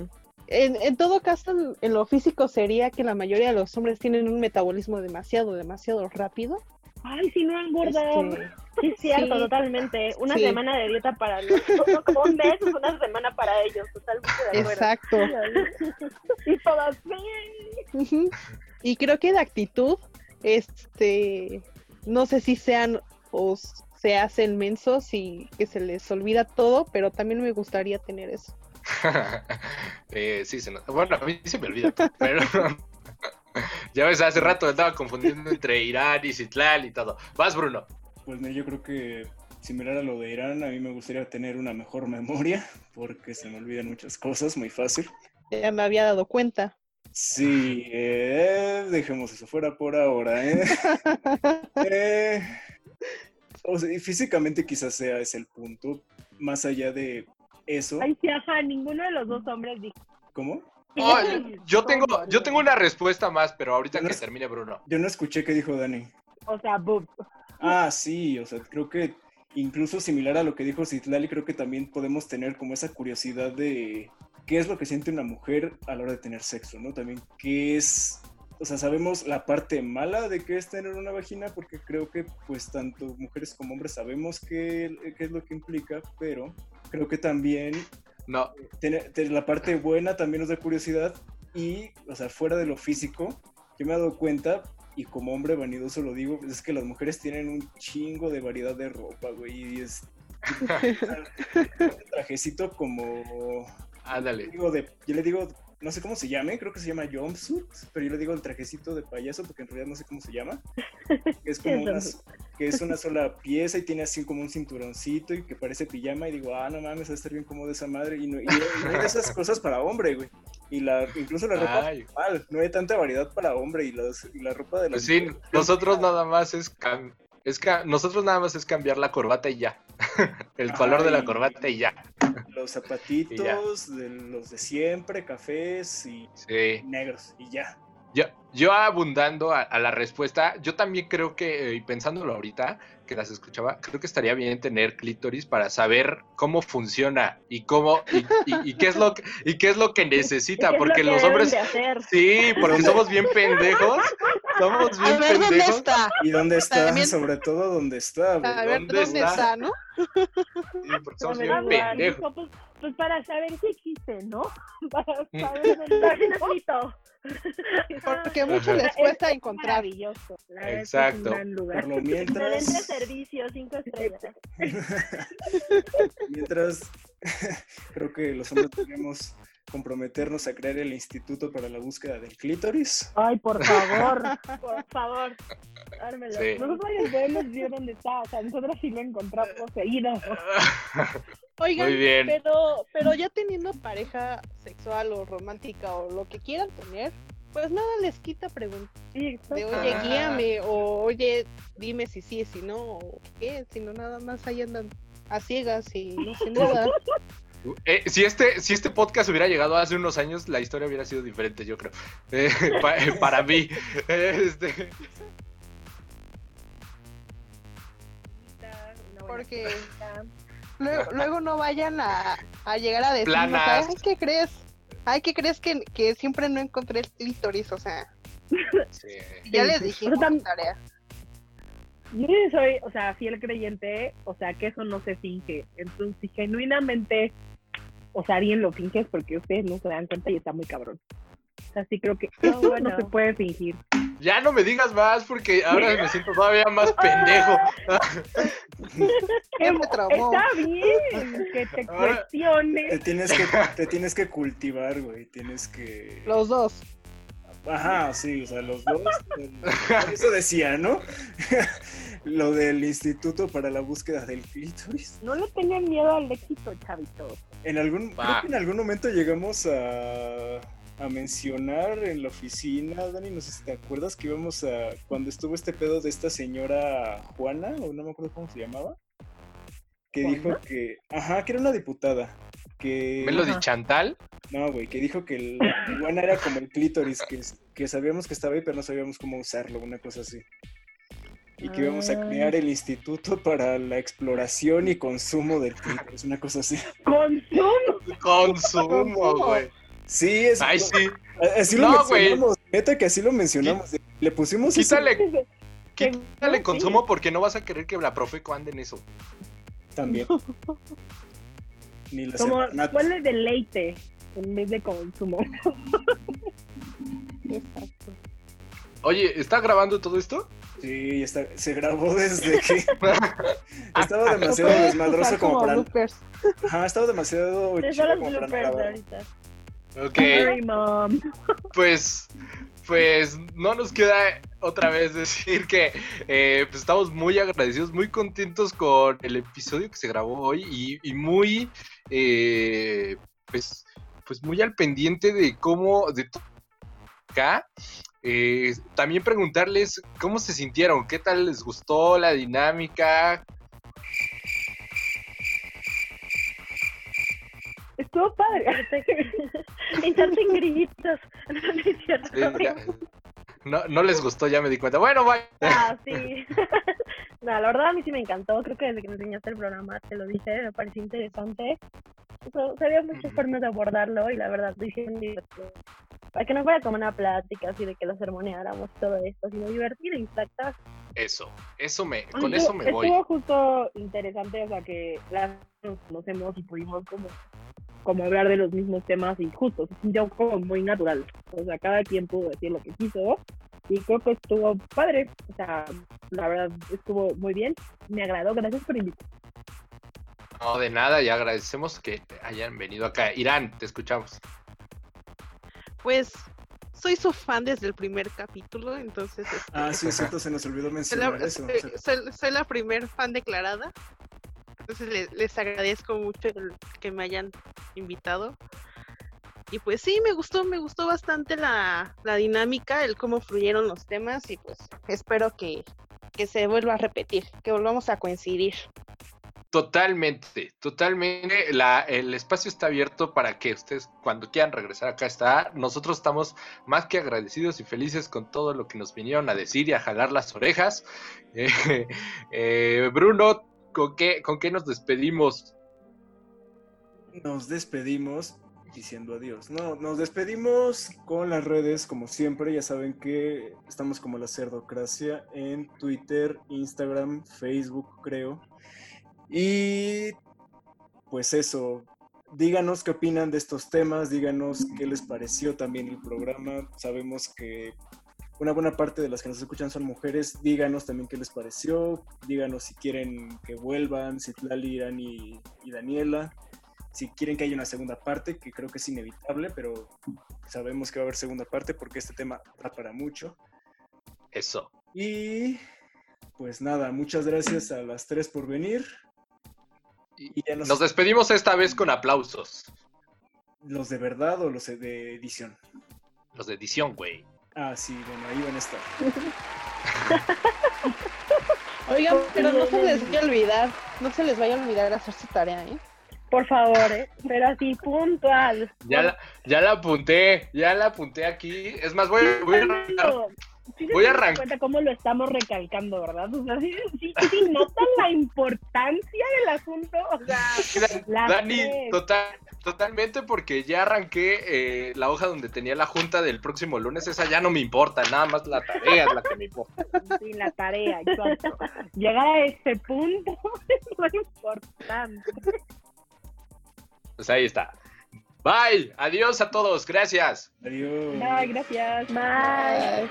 en, en todo caso, en, lo físico sería que la mayoría de los hombres tienen un metabolismo demasiado, demasiado rápido. Ay, si no engordan. Este, Sí, es cierto, Sí. totalmente. Una Sí. semana de dieta para nosotros, como un mes es una semana para ellos, totalmente de acuerdo. exacto. Y todas, Ujú. Y creo que de actitud, este, no sé si sean o se hacen mensos y que se les olvida todo, pero también me gustaría tener eso. Eh, sí, se. Bueno, a mí se me olvida, pero... ya ves, hace rato estaba confundiendo entre Irán y Citlal y todo. Vas, Bruno. Pues mira, yo creo que similar a lo de Irán, a mí me gustaría tener una mejor memoria, porque se me olvidan muchas cosas muy fácil. Ya me había dado cuenta. Sí, eh, dejemos eso fuera por ahora, ¿eh? Eh, o sea, y físicamente quizás sea ese el punto, más allá de eso. Ay, sí, ajá, ninguno de los dos hombres dijo. ¿Cómo? Oh, yo- tengo, yo tengo una respuesta más, pero ahorita No que termine Bruno. Yo no escuché qué dijo Dani. O sea, boobs. Ah, sí, o sea, creo que incluso similar a lo que dijo Citlali, creo que también podemos tener como esa curiosidad de qué es lo que siente una mujer a la hora de tener sexo, ¿no? También qué es, o sea, sabemos la parte mala de qué es tener una vagina, porque creo que pues tanto mujeres como hombres sabemos qué, qué es lo que implica, pero creo que también No, tener, tener la parte buena también nos da curiosidad y, o sea, fuera de lo físico, yo me he dado cuenta, y como hombre vanidoso lo digo, es que las mujeres tienen un chingo de variedad de ropa, güey, y es trajecito como, ándale. digo, de, yo le digo, no sé cómo se llame, creo que se llama jumpsuit, pero yo le digo el trajecito de payaso porque en realidad no sé cómo se llama, es como una, que es una sola pieza y tiene así como un cinturoncito y que parece pijama y digo, ah, no mames, va a estar bien cómodo esa madre y no, y no hay de esas cosas para hombre, güey. Y la, incluso la ropa Ay, mal, no hay tanta variedad para hombre y, las, y la ropa de las pues sí, nosotros nada más es, cam- es ca- nosotros nada más es cambiar la corbata y ya. El color de la corbata y ya. los zapatitos, de los de siempre, cafés y Sí. negros y ya. Yo, yo abundando a, a la respuesta, yo también creo que, eh, y pensándolo ahorita, que las escuchaba, creo que estaría bien tener clítoris para saber cómo funciona y cómo y, qué es lo que, y qué es lo que necesita, porque los hombres sí, porque somos bien pendejos, somos bien pendejos. ¿dónde está? Y dónde está, sobre todo dónde está. A ver, ¿dónde, está? ¿no? Sí, porque somos bien pendejos. Pues, pues, para saber si existe, ¿no? Para mm. saber dónde está. Porque mucho les cuesta encontrar. Maravilloso. Exacto. Es un lugar. mientras... servicio, cinco estrellas. mientras creo que los hombres tenemos comprometernos a crear el Instituto para la Búsqueda del Clítoris. Ay, por favor, por favor. Dármelo. Nosotros ya podemos ver dónde está, o sea, nosotros sí lo encontramos seguido. Oigan, pero pero ya teniendo pareja sexual o romántica o lo que quieran tener, pues nada les quita preguntar de oye, guíame o oye, dime si sí, si no, o qué, si no nada más ahí andan a ciegas y no sé nada. Eh, si, este, si este podcast hubiera llegado hace unos años, la historia hubiera sido diferente, yo creo. Eh, eh, para mí. Este... Porque luego, no vayan a, llegar a decir, ay, ¿qué crees? Ay, ¿qué crees que, que siempre no encontré el clítoris? O sea, ya les dije tarea. Yo soy, o sea, fiel creyente, o sea, que eso no se finge. Entonces, si genuinamente o sea, alguien lo finges porque ustedes no se dan cuenta y está muy cabrón. O sea, sí creo que eso no se puede fingir. Ya no me digas más porque ahora me siento todavía más pendejo. Está bien que te cuestiones. Te tienes que, te tienes que cultivar, güey. Tienes que. Los dos. Ajá, sí, o sea, los dos. Eso decía, ¿no? Lo del Instituto para la Búsqueda del Clítoris. No le tengan miedo al éxito, chavitos. En algún, creo que en algún momento llegamos a, a mencionar en la oficina, Dani, no sé si te acuerdas que íbamos a, cuando estuvo este pedo de esta señora Juana, o no me acuerdo cómo se llamaba, que dijo que, ajá, que era una diputada, que... ¿Melody Chantal? No, güey, que dijo que el Juana era como el clítoris, que, que sabíamos que estaba ahí, pero no sabíamos cómo usarlo, una cosa así y que íbamos a ah. crear el Instituto para la Exploración y Consumo del Es una cosa así. ¿Consumo? Consumo, güey. Sí, es. Ay, sí. Así lo mencionamos. Neta que así lo mencionamos. Le pusimos. Quítale. Quítale consumo porque no vas a querer que la Profeco ande en eso. También. Ni Como, ¿Cuál es deleite en vez de consumo? Exacto. Oye, ¿está grabando todo esto? Sí, está, se grabó desde que estaba demasiado desmadroso como, para. Ajá, estaba demasiado chido como para Ok. Pues, pues no nos queda otra vez decir que eh, pues estamos muy agradecidos, muy contentos con el episodio que se grabó hoy y, muy, eh, pues, pues muy al pendiente de cómo, de acá. Eh, también preguntarles cómo se sintieron, qué tal les gustó la dinámica. Estuvo padre. en grillitos. No, no les gustó, ya me di cuenta. Bueno, bye. Ah, sí. no, la verdad a mí sí me encantó. Creo que desde que me enseñaste el programa te lo dije, me pareció interesante. Pero, había muchas formas de abordarlo y la verdad dije para que no fuera como una plática así de que lo sermoneáramos todo esto, sino divertir e impactar. Eso, eso me, con eso me voy. Estuvo justo interesante, o sea, que las nos conocemos y pudimos como, como hablar de los mismos temas y justo, se sintió como muy natural. O sea, cada quien pudo decir lo que quiso y creo que estuvo padre. O sea, la verdad estuvo muy bien. Me agradó, gracias por invitarme. No, de nada, y agradecemos que hayan venido acá. Irán, te escuchamos pues soy su fan desde el primer capítulo, entonces... Este, ah, sí, es cierto, se nos olvidó mencionar eso. Soy, la primer fan declarada, entonces les, agradezco mucho que me hayan invitado. Y pues sí, me gustó, me gustó bastante la, dinámica, el cómo fluyeron los temas y pues espero que, que se vuelva a repetir, que volvamos a coincidir. Totalmente, totalmente. La, el espacio está abierto para que ustedes cuando quieran regresar acá está. Nosotros estamos más que agradecidos y felices con todo lo que nos vinieron a decir y a jalar las orejas. Eh, eh, Bruno, ¿con qué, ¿con qué nos despedimos? Nos despedimos diciendo adiós. No, nos despedimos con las redes, como siempre. Ya saben que estamos como la Cerdocracia en Twitter, Instagram, Facebook, creo. Y pues eso, díganos qué opinan de estos temas, díganos qué les pareció también el programa. Sabemos que una buena parte de las que nos escuchan son mujeres. Díganos también qué les pareció, díganos si quieren que vuelvan, si Irán y, y Daniela. Si quieren que haya una segunda parte, que creo que es inevitable, pero sabemos que va a haber segunda parte porque este tema da para mucho. Eso. Y pues nada, muchas gracias a las tres por venir. nos... despedimos esta vez con aplausos. ¿Los de verdad o los de edición? Los de edición, güey. Ah, sí, bueno, ahí van a estar. Oigan, pero no se les vaya a olvidar, no se les vaya a olvidar hacer su tarea, ¿eh? Por favor, ¿eh? pero así puntual. Ya la, ya la apunté, ya la apunté aquí. Es más, voy, voy a voy a arrancar. cuenta cómo lo estamos recalcando, ¿verdad? O sea, sí, sí, sí notan la importancia del asunto. O sea, Dani, total, totalmente, porque ya arranqué eh, la hoja donde tenía la junta del próximo lunes. Esa ya no me importa, nada más la tarea es la que me importa. Sí, la tarea, exacto. Llegar a ese punto es muy importante. Pues ahí está. Bye. Adiós a todos. Gracias. Adiós. Bye, gracias. Bye.